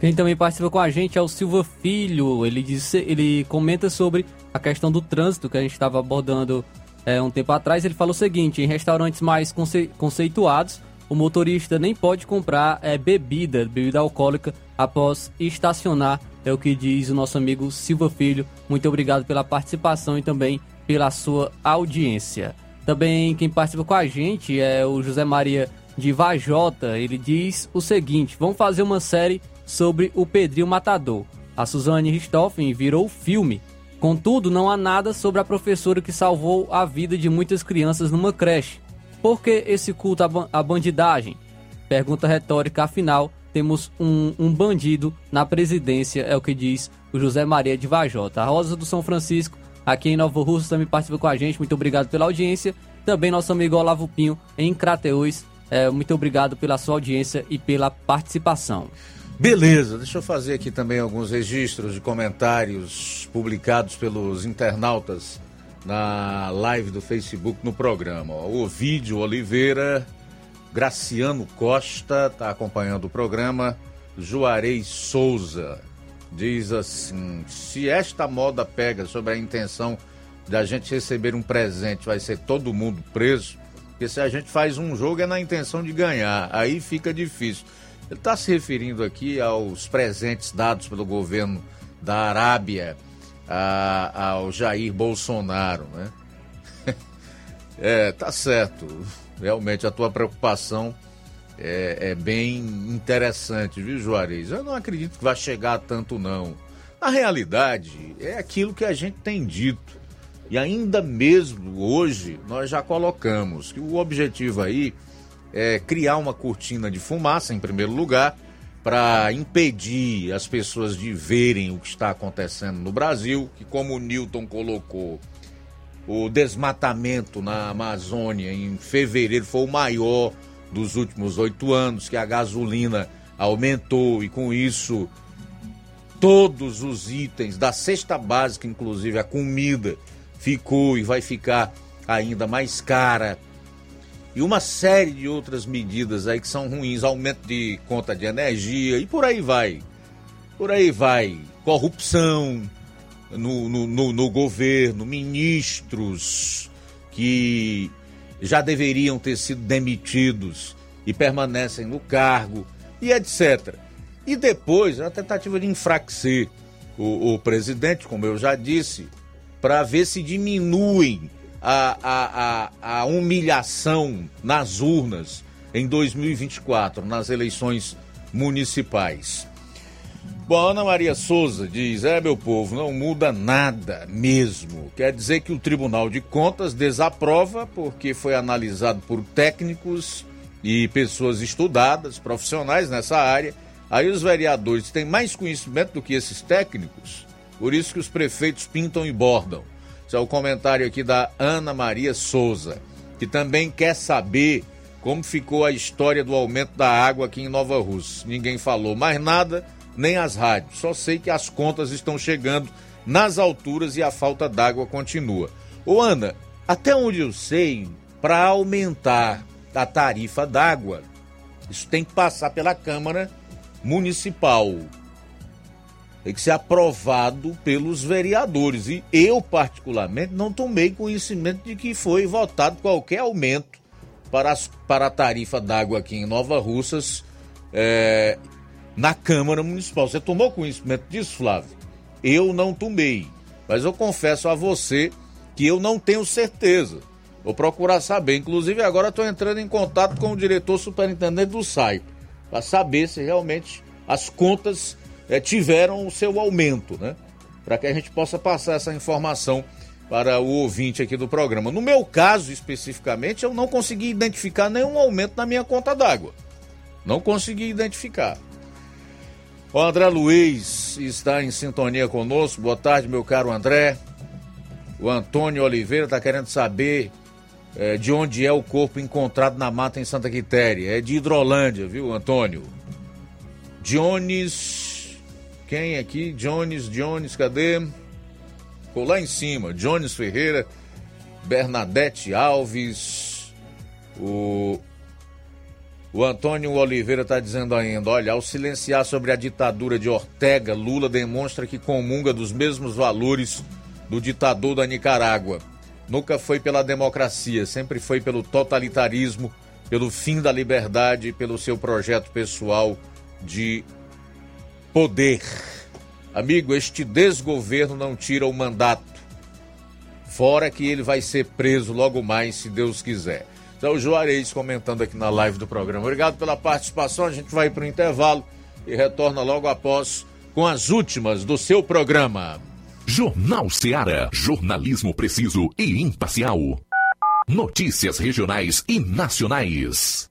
Quem também participa com a gente é o Silva Filho. Ele, disse, ele comenta sobre a questão do trânsito que a gente estava abordando é, um tempo atrás. Ele fala o seguinte: em restaurantes mais conce, conceituados, o motorista nem pode comprar é, bebida, bebida alcoólica, após estacionar. É o que diz o nosso amigo Silva Filho. Muito obrigado pela participação e também pela sua audiência. Também quem participa com a gente é o José Maria de Vajota, ele diz o seguinte: vamos fazer uma série sobre o Pedrinho Matador. A Suzane Richthofen virou filme. Contudo, não há nada sobre a professora que salvou a vida de muitas crianças numa creche. Por que esse culto à bandidagem? Pergunta retórica, afinal, temos um, um, bandido na presidência, é o que diz o José Maria de Vajota. A Rosa do São Francisco, aqui em Nova Russa, também participa com a gente. Muito obrigado pela audiência. Também nosso amigo Olavo Pinho, em Crateus. É, muito obrigado pela sua audiência e pela participação. Beleza, deixa eu fazer aqui também alguns registros de comentários publicados pelos internautas na live do Facebook no programa. O vídeo Oliveira, Graciano Costa está acompanhando o programa, Juarez Souza diz assim: se esta moda pega sobre a intenção de a gente receber um presente, vai ser todo mundo preso, porque se a gente faz um jogo é na intenção de ganhar, aí fica difícil. Ele está se referindo aqui aos presentes dados pelo governo da Arábia a, ao Jair Bolsonaro, né? é, tá certo. Realmente a tua preocupação é, é, bem interessante, viu, Juarez? Eu não acredito que vai chegar a tanto, não. Na realidade, é aquilo que a gente tem dito. E ainda mesmo hoje, nós já colocamos que o objetivo aí é, criar uma cortina de fumaça, em primeiro lugar, para impedir as pessoas de verem o que está acontecendo no Brasil, que como o Newton colocou, o desmatamento na Amazônia em fevereiro foi o maior dos últimos oito anos, que a gasolina aumentou e com isso todos os itens da cesta básica, inclusive a comida, ficou e vai ficar ainda mais cara e uma série de outras medidas aí que são ruins, aumento de conta de energia e por aí vai. Por aí vai. Corrupção no, no, no, no governo, ministros que já deveriam ter sido demitidos e permanecem no cargo e etc. E depois a tentativa de enfraquecer o, o presidente, como eu já disse, para ver se diminuem a, a, a, a humilhação nas urnas em 2024, nas eleições municipais. Bom, Ana Maria Souza diz: é, meu povo, não muda nada mesmo. Quer dizer que o Tribunal de Contas desaprova porque foi analisado por técnicos e pessoas estudadas, profissionais nessa área. Aí os vereadores têm mais conhecimento do que esses técnicos, por isso que os prefeitos pintam e bordam. Esse é o comentário aqui da Ana Maria Souza, que também quer saber como ficou a história do aumento da água aqui em Nova Rússia. Ninguém falou mais nada, nem as rádios. Só sei que as contas estão chegando nas alturas e a falta d'água continua. Ô Ana, até onde eu sei, para aumentar a tarifa d'água, isso tem que passar pela Câmara Municipal tem que ser aprovado pelos vereadores. E eu, particularmente, não tomei conhecimento de que foi votado qualquer aumento para, as, para a tarifa d'água aqui em Nova Russas é, na Câmara Municipal. Você tomou conhecimento disso, Flávio? Eu não tomei. Mas eu confesso a você que eu não tenho certeza. Vou procurar saber. Inclusive, agora estou entrando em contato com o diretor superintendente do SAI para saber se realmente as contas é, tiveram o seu aumento, né? Para que a gente possa passar essa informação para o ouvinte aqui do programa. No meu caso, especificamente, eu não consegui identificar nenhum aumento na minha conta d'água. Não consegui identificar. O André Luiz está em sintonia conosco. Boa tarde, meu caro André. O Antônio Oliveira está querendo saber é, de onde é o corpo encontrado na mata em Santa Quitéria. É de Hidrolândia, viu, Antônio? Jones quem aqui? Jones, Jones, cadê? Ficou lá em cima. Jones Ferreira, Bernadette Alves, o, o Antônio Oliveira está dizendo ainda: olha, ao silenciar sobre a ditadura de Ortega, Lula demonstra que comunga dos mesmos valores do ditador da Nicarágua. Nunca foi pela democracia, sempre foi pelo totalitarismo, pelo fim da liberdade, pelo seu projeto pessoal de poder. Amigo, este desgoverno não tira o mandato. Fora que ele vai ser preso logo mais, se Deus quiser. Então, o Juarez comentando aqui na live do programa. Obrigado pela participação. A gente vai para o intervalo e retorna logo após com as últimas do seu programa. Jornal Seara. Jornalismo preciso e imparcial. Notícias regionais e nacionais.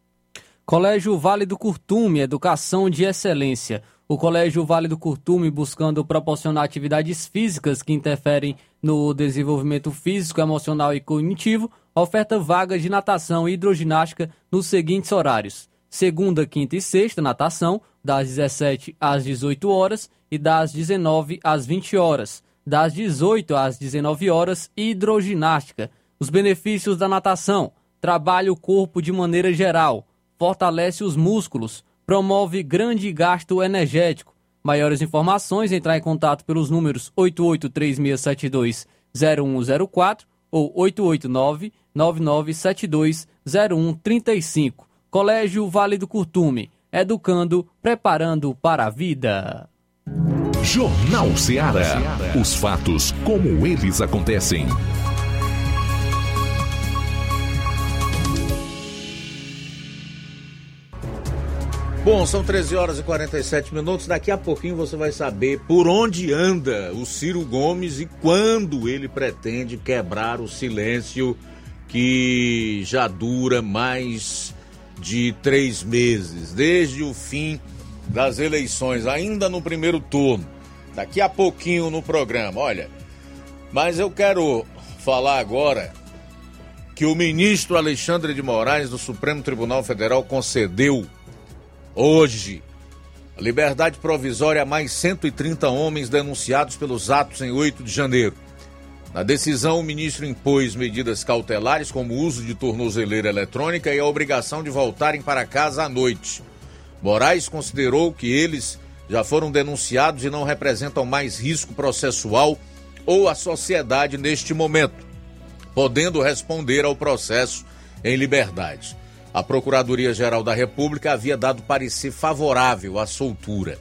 Colégio Vale do Curtume, Educação de Excelência. O Colégio Vale do Curtume, buscando proporcionar atividades físicas que interferem no desenvolvimento físico, emocional e cognitivo, oferta vagas de natação e hidroginástica nos seguintes horários: segunda, quinta e sexta, natação, das 17 às 18 horas e das 19 às 20 horas, das 18 às 19 horas, hidroginástica. Os benefícios da natação: trabalha o corpo de maneira geral, fortalece os músculos, promove grande gasto energético. Maiores informações, entrar em contato pelos números 8836720104 ou 889-9972-0135. Colégio Vale do Curtume, educando, preparando para a vida. Jornal Seara. Os fatos como eles acontecem. Bom, são 13 horas e 47 minutos. Daqui a pouquinho você vai saber por onde anda o Ciro Gomes e quando ele pretende quebrar o silêncio que já dura mais de três meses, desde o fim das eleições, ainda no primeiro turno. Daqui a pouquinho no programa, olha. Mas eu quero falar agora que o ministro Alexandre de Moraes do Supremo Tribunal Federal concedeu hoje a liberdade provisória a mais 130 homens denunciados pelos atos em 8 de janeiro. Na decisão, o ministro impôs medidas cautelares como o uso de tornozeleira eletrônica e a obrigação de voltarem para casa à noite. Moraes considerou que eles já foram denunciados e não representam mais risco processual ou a sociedade neste momento, podendo responder ao processo em liberdade. A Procuradoria-Geral da República havia dado parecer favorável à soltura.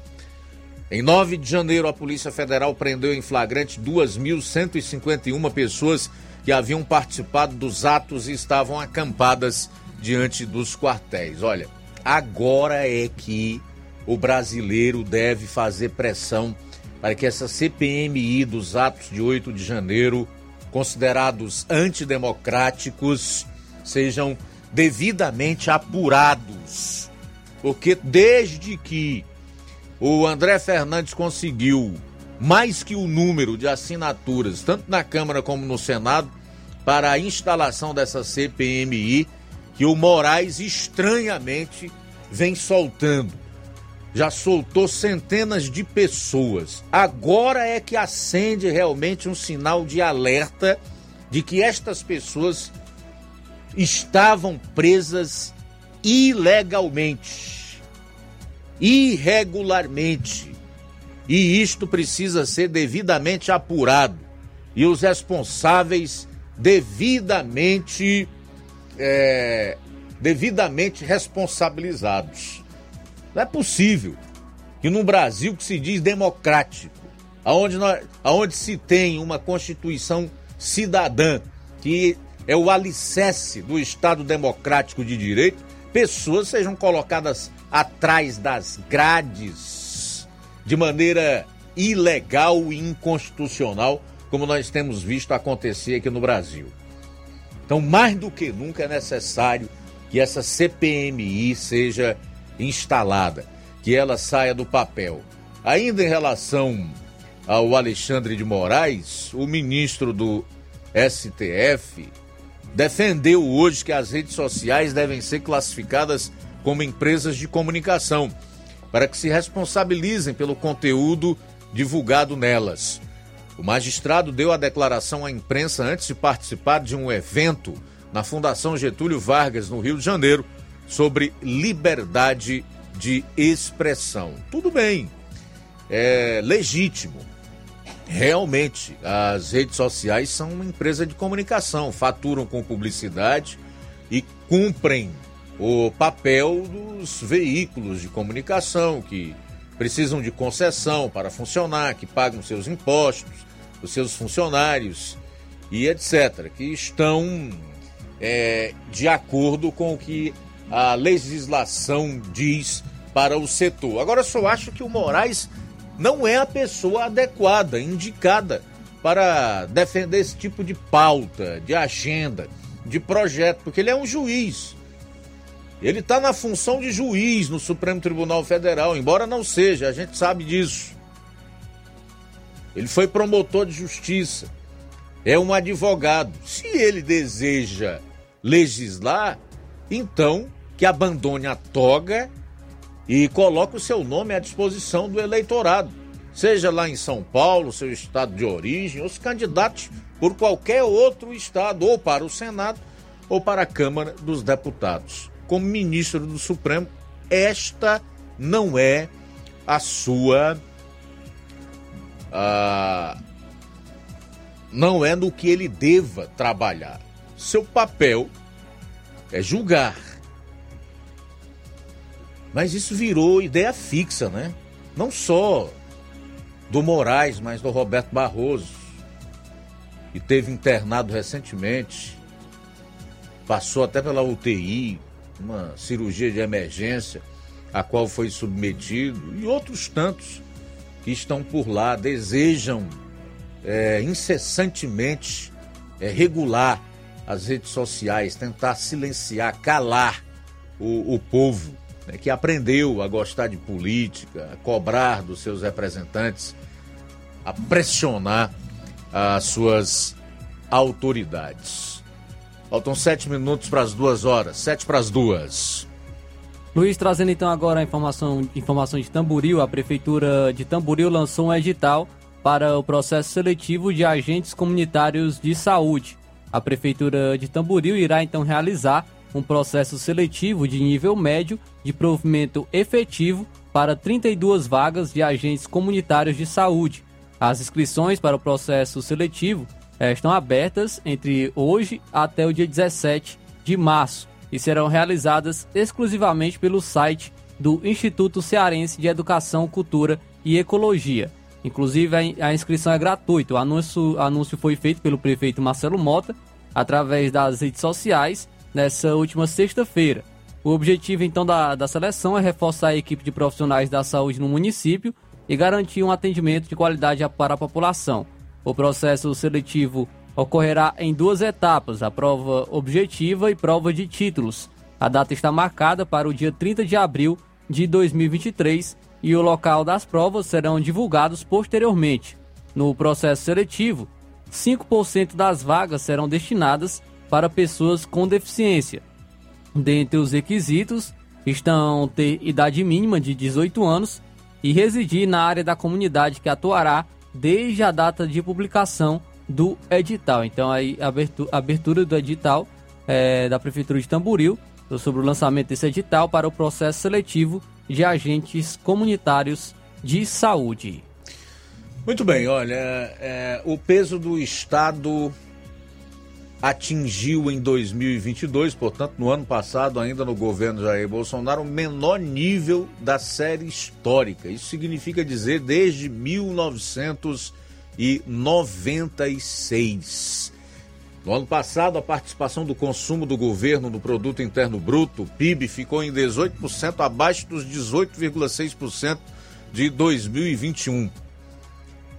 Em 9 de janeiro, a Polícia Federal prendeu em flagrante 2.151 pessoas que haviam participado dos atos e estavam acampadas diante dos quartéis. Olha, agora é que o brasileiro deve fazer pressão para que essa CPMI dos atos de 8 de janeiro, considerados antidemocráticos, sejam devidamente apurados. Porque desde que o André Fernandes conseguiu mais que o número de assinaturas, tanto na Câmara como no Senado, para a instalação dessa CPMI, que o Moraes estranhamente vem soltando. Já soltou centenas de pessoas. Agora é que acende realmente um sinal de alerta de que estas pessoas estavam presas ilegalmente, irregularmente. E isto precisa ser devidamente apurado e os responsáveis devidamente é, devidamente responsabilizados. Não é possível que num Brasil que se diz democrático, aonde, nós, aonde se tem uma constituição cidadã que é o alicerce do Estado democrático de direito, pessoas sejam colocadas atrás das grades de maneira ilegal e inconstitucional, como nós temos visto acontecer aqui no Brasil. Então, mais do que nunca é necessário que essa CPMI seja instalada, que ela saia do papel. Ainda em relação ao Alexandre de Moraes, o ministro do STF defendeu hoje que as redes sociais devem ser classificadas como empresas de comunicação, para que se responsabilizem pelo conteúdo divulgado nelas. O magistrado deu a declaração à imprensa antes de participar de um evento na Fundação Getúlio Vargas, no Rio de Janeiro, sobre liberdade de expressão. Tudo bem, é legítimo. Realmente, as redes sociais são uma empresa de comunicação, faturam com publicidade e cumprem o papel dos veículos de comunicação que precisam de concessão para funcionar, que pagam seus impostos, os seus funcionários e etc., que estão é, de acordo com o que a legislação diz para o setor. Agora, eu só acho que o Moraes não é a pessoa adequada, indicada para defender esse tipo de pauta, de agenda, de projeto, porque ele é um juiz. Ele está na função de juiz no Supremo Tribunal Federal, embora não seja, a gente sabe disso. Ele foi promotor de justiça, é um advogado. Se ele deseja legislar, então que abandone a toga e coloque o seu nome à disposição do eleitorado, seja lá em São Paulo, seu estado de origem, ou se candidate por qualquer outro estado, ou para o Senado, ou para a Câmara dos Deputados. Como ministro do Supremo, esta não é a sua ah, não é no que ele deva trabalhar. Seu papel é julgar. Mas isso virou ideia fixa, né? Não só do Moraes, mas do Roberto Barroso, que teve internado recentemente, passou até pela UTI, uma cirurgia de emergência, a qual foi submetido, e outros tantos que estão por lá desejam é, incessantemente é, regular as redes sociais, tentar silenciar, calar o, o povo né, que aprendeu a gostar de política, a cobrar dos seus representantes, a pressionar as suas autoridades. Faltam sete minutos para as duas horas, sete para as duas. Luiz, trazendo então agora a informação, informação de Tamboril, a Prefeitura de Tamboril lançou um edital para o processo seletivo de agentes comunitários de saúde. A Prefeitura de Tamboril irá então realizar um processo seletivo de nível médio de provimento efetivo para 32 vagas de agentes comunitários de saúde. As inscrições para o processo seletivo eh, estão abertas entre hoje até o dia 17 de março e serão realizadas exclusivamente pelo site do Instituto Cearense de Educação, Cultura e Ecologia. Inclusive, a, inscrição é gratuita. O anúncio, anúncio foi feito pelo prefeito Marcelo Mota através das redes sociais nessa última sexta-feira. O objetivo, então, da, da seleção é reforçar a equipe de profissionais da saúde no município e garantir um atendimento de qualidade para a população. O processo seletivo ocorrerá em duas etapas: a prova objetiva e prova de títulos. A data está marcada para o dia 30 de abril de 2023 e o local das provas serão divulgados posteriormente. No processo seletivo, 5% das vagas serão destinadas para pessoas com deficiência. Dentre os requisitos estão ter idade mínima de 18 anos e residir na área da comunidade que atuará desde a data de publicação do edital. Então, aí, a abertura do edital é, da Prefeitura de Tamboril sobre o lançamento desse edital para o processo seletivo de agentes comunitários de saúde. Muito bem, olha, é, o peso do Estado atingiu em 2022, portanto, no ano passado, ainda no governo Jair Bolsonaro, o menor nível da série histórica. Isso significa dizer desde 1996. No ano passado, a participação do consumo do governo no produto interno bruto, PIB, ficou em 18% abaixo dos 18,6% de 2021.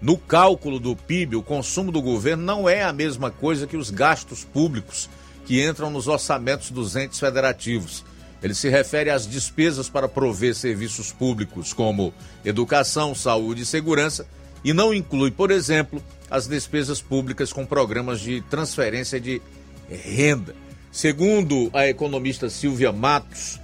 No cálculo do PIB, o consumo do governo não é a mesma coisa que os gastos públicos que entram nos orçamentos dos entes federativos. Ele se refere às despesas para prover serviços públicos como educação, saúde e segurança e não inclui, por exemplo, as despesas públicas com programas de transferência de renda. Segundo a economista Silvia Matos,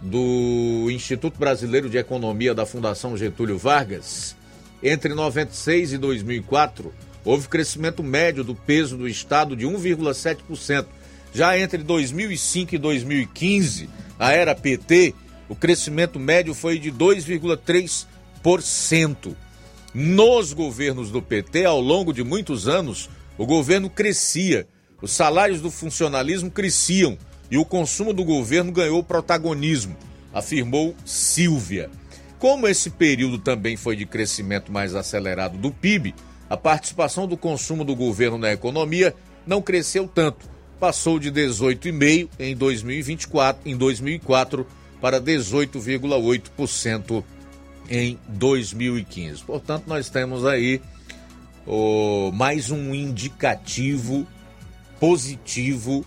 do Instituto Brasileiro de Economia da Fundação Getúlio Vargas, entre 96 e 2004, houve crescimento médio do peso do Estado de 1,7%. Já entre 2005 e 2015, a era PT, o crescimento médio foi de 2,3%. Nos governos do PT, ao longo de muitos anos, o governo crescia, os salários do funcionalismo cresciam e o consumo do governo ganhou protagonismo, afirmou Silvia. Como esse período também foi de crescimento mais acelerado do PIB, a participação do consumo do governo na economia não cresceu tanto. Passou de 18,5 em 2024, em 2004 para 18,8% em 2015. Portanto, nós temos aí mais um indicativo positivo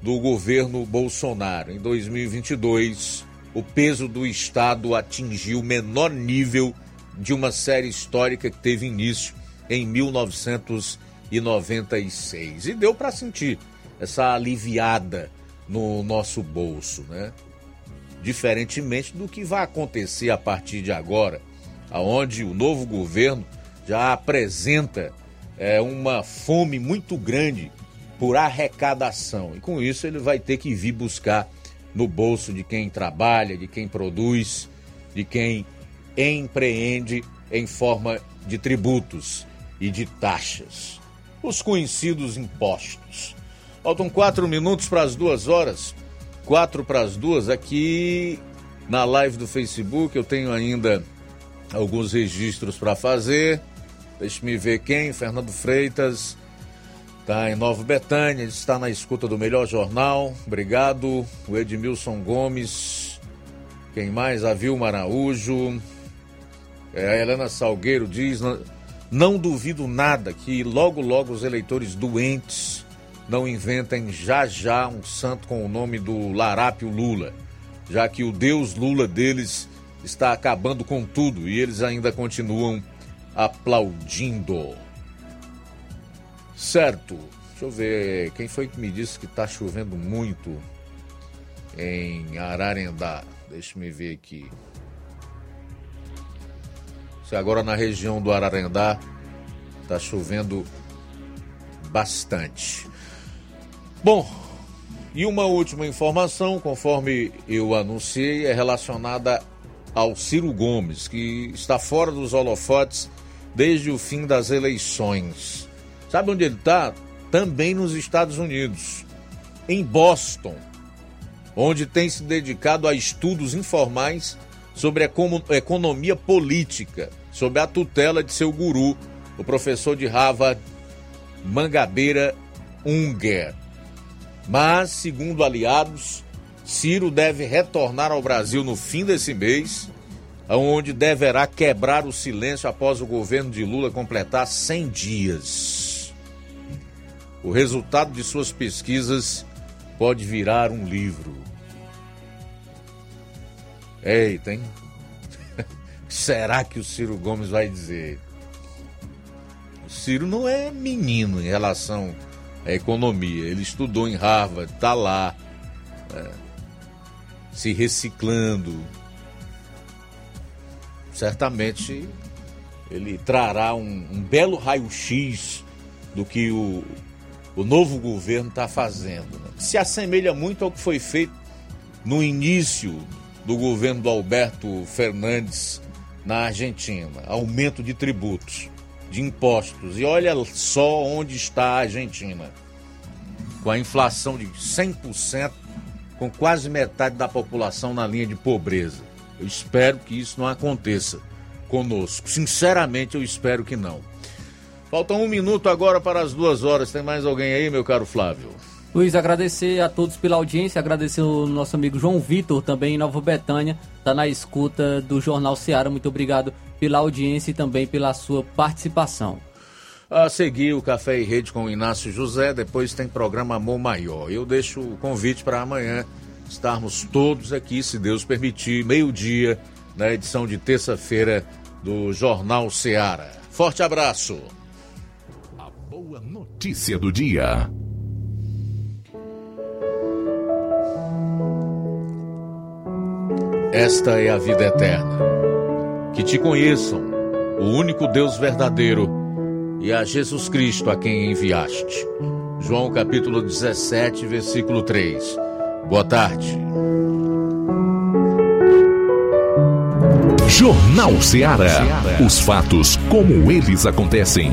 do governo Bolsonaro. Em 2022, o peso do Estado atingiu o menor nível de uma série histórica que teve início em 1996. E deu para sentir essa aliviada no nosso bolso, né? Diferentemente do que vai acontecer a partir de agora, aonde o novo governo já apresenta é, uma fome muito grande por arrecadação. E com isso ele vai ter que vir buscar no bolso de quem trabalha, de quem produz, de quem empreende em forma de tributos e de taxas. Os conhecidos impostos. Faltam quatro minutos para as duas horas. Quatro para as duas aqui na live do Facebook. Eu tenho ainda alguns registros para fazer. Deixe-me ver quem. Fernando Freitas, Está em Nova Betânia, está na escuta do melhor jornal. Obrigado. O Edmilson Gomes. Quem mais? A Vilma Araújo. É, a Helena Salgueiro diz: não, duvido nada que logo, logo os eleitores doentes não inventem já já um santo com o nome do Larápio Lula, já que o Deus Lula deles está acabando com tudo e eles ainda continuam aplaudindo. Certo. Deixa eu ver. Quem foi que me disse que está chovendo muito em Ararendá? Deixa me ver aqui. Se agora na região do Ararendá está chovendo bastante. Bom, e uma última informação, conforme eu anunciei, é relacionada ao Ciro Gomes, que está fora dos holofotes desde o fim das eleições. Sabe onde ele está? Também nos Estados Unidos, em Boston, onde tem se dedicado a estudos informais sobre a economia política, sob a tutela de seu guru, o professor de Harvard, Mangabeira Unger. Mas, segundo aliados, Ciro deve retornar ao Brasil no fim desse mês, onde deverá quebrar o silêncio após o governo de Lula completar 100 dias. O resultado de suas pesquisas pode virar um livro. Eita, hein? Será que o Ciro Gomes vai dizer? O Ciro não é menino em relação à economia. Ele estudou em Harvard, está lá, é, se reciclando. Certamente ele trará um, um belo raio-x do que o, o novo governo está fazendo. Né? Se assemelha muito ao que foi feito no início do governo do Alberto Fernandes na Argentina. Aumento de tributos, de impostos. E olha só onde está a Argentina. Com a inflação de 100%, com quase metade da população na linha de pobreza. Eu espero que isso não aconteça conosco. Sinceramente, eu espero que não. Falta um minuto agora para as duas horas. Tem mais alguém aí, meu caro Flávio? Luiz, agradecer a todos pela audiência, agradecer o nosso amigo João Vitor, também em Nova Betânia, está na escuta do Jornal Seara. Muito obrigado pela audiência e também pela sua participação. A seguir o Café e Rede com o Inácio José, depois tem programa Amor Maior. Eu deixo o convite para amanhã estarmos todos aqui, se Deus permitir, meio-dia, na edição de terça-feira do Jornal Seara. Forte abraço. A boa notícia do dia. Esta é a vida eterna. Que te conheçam, o único Deus verdadeiro, e a Jesus Cristo a quem enviaste. João capítulo 17, versículo 3. Boa tarde. Jornal Ceará. Os fatos como eles acontecem.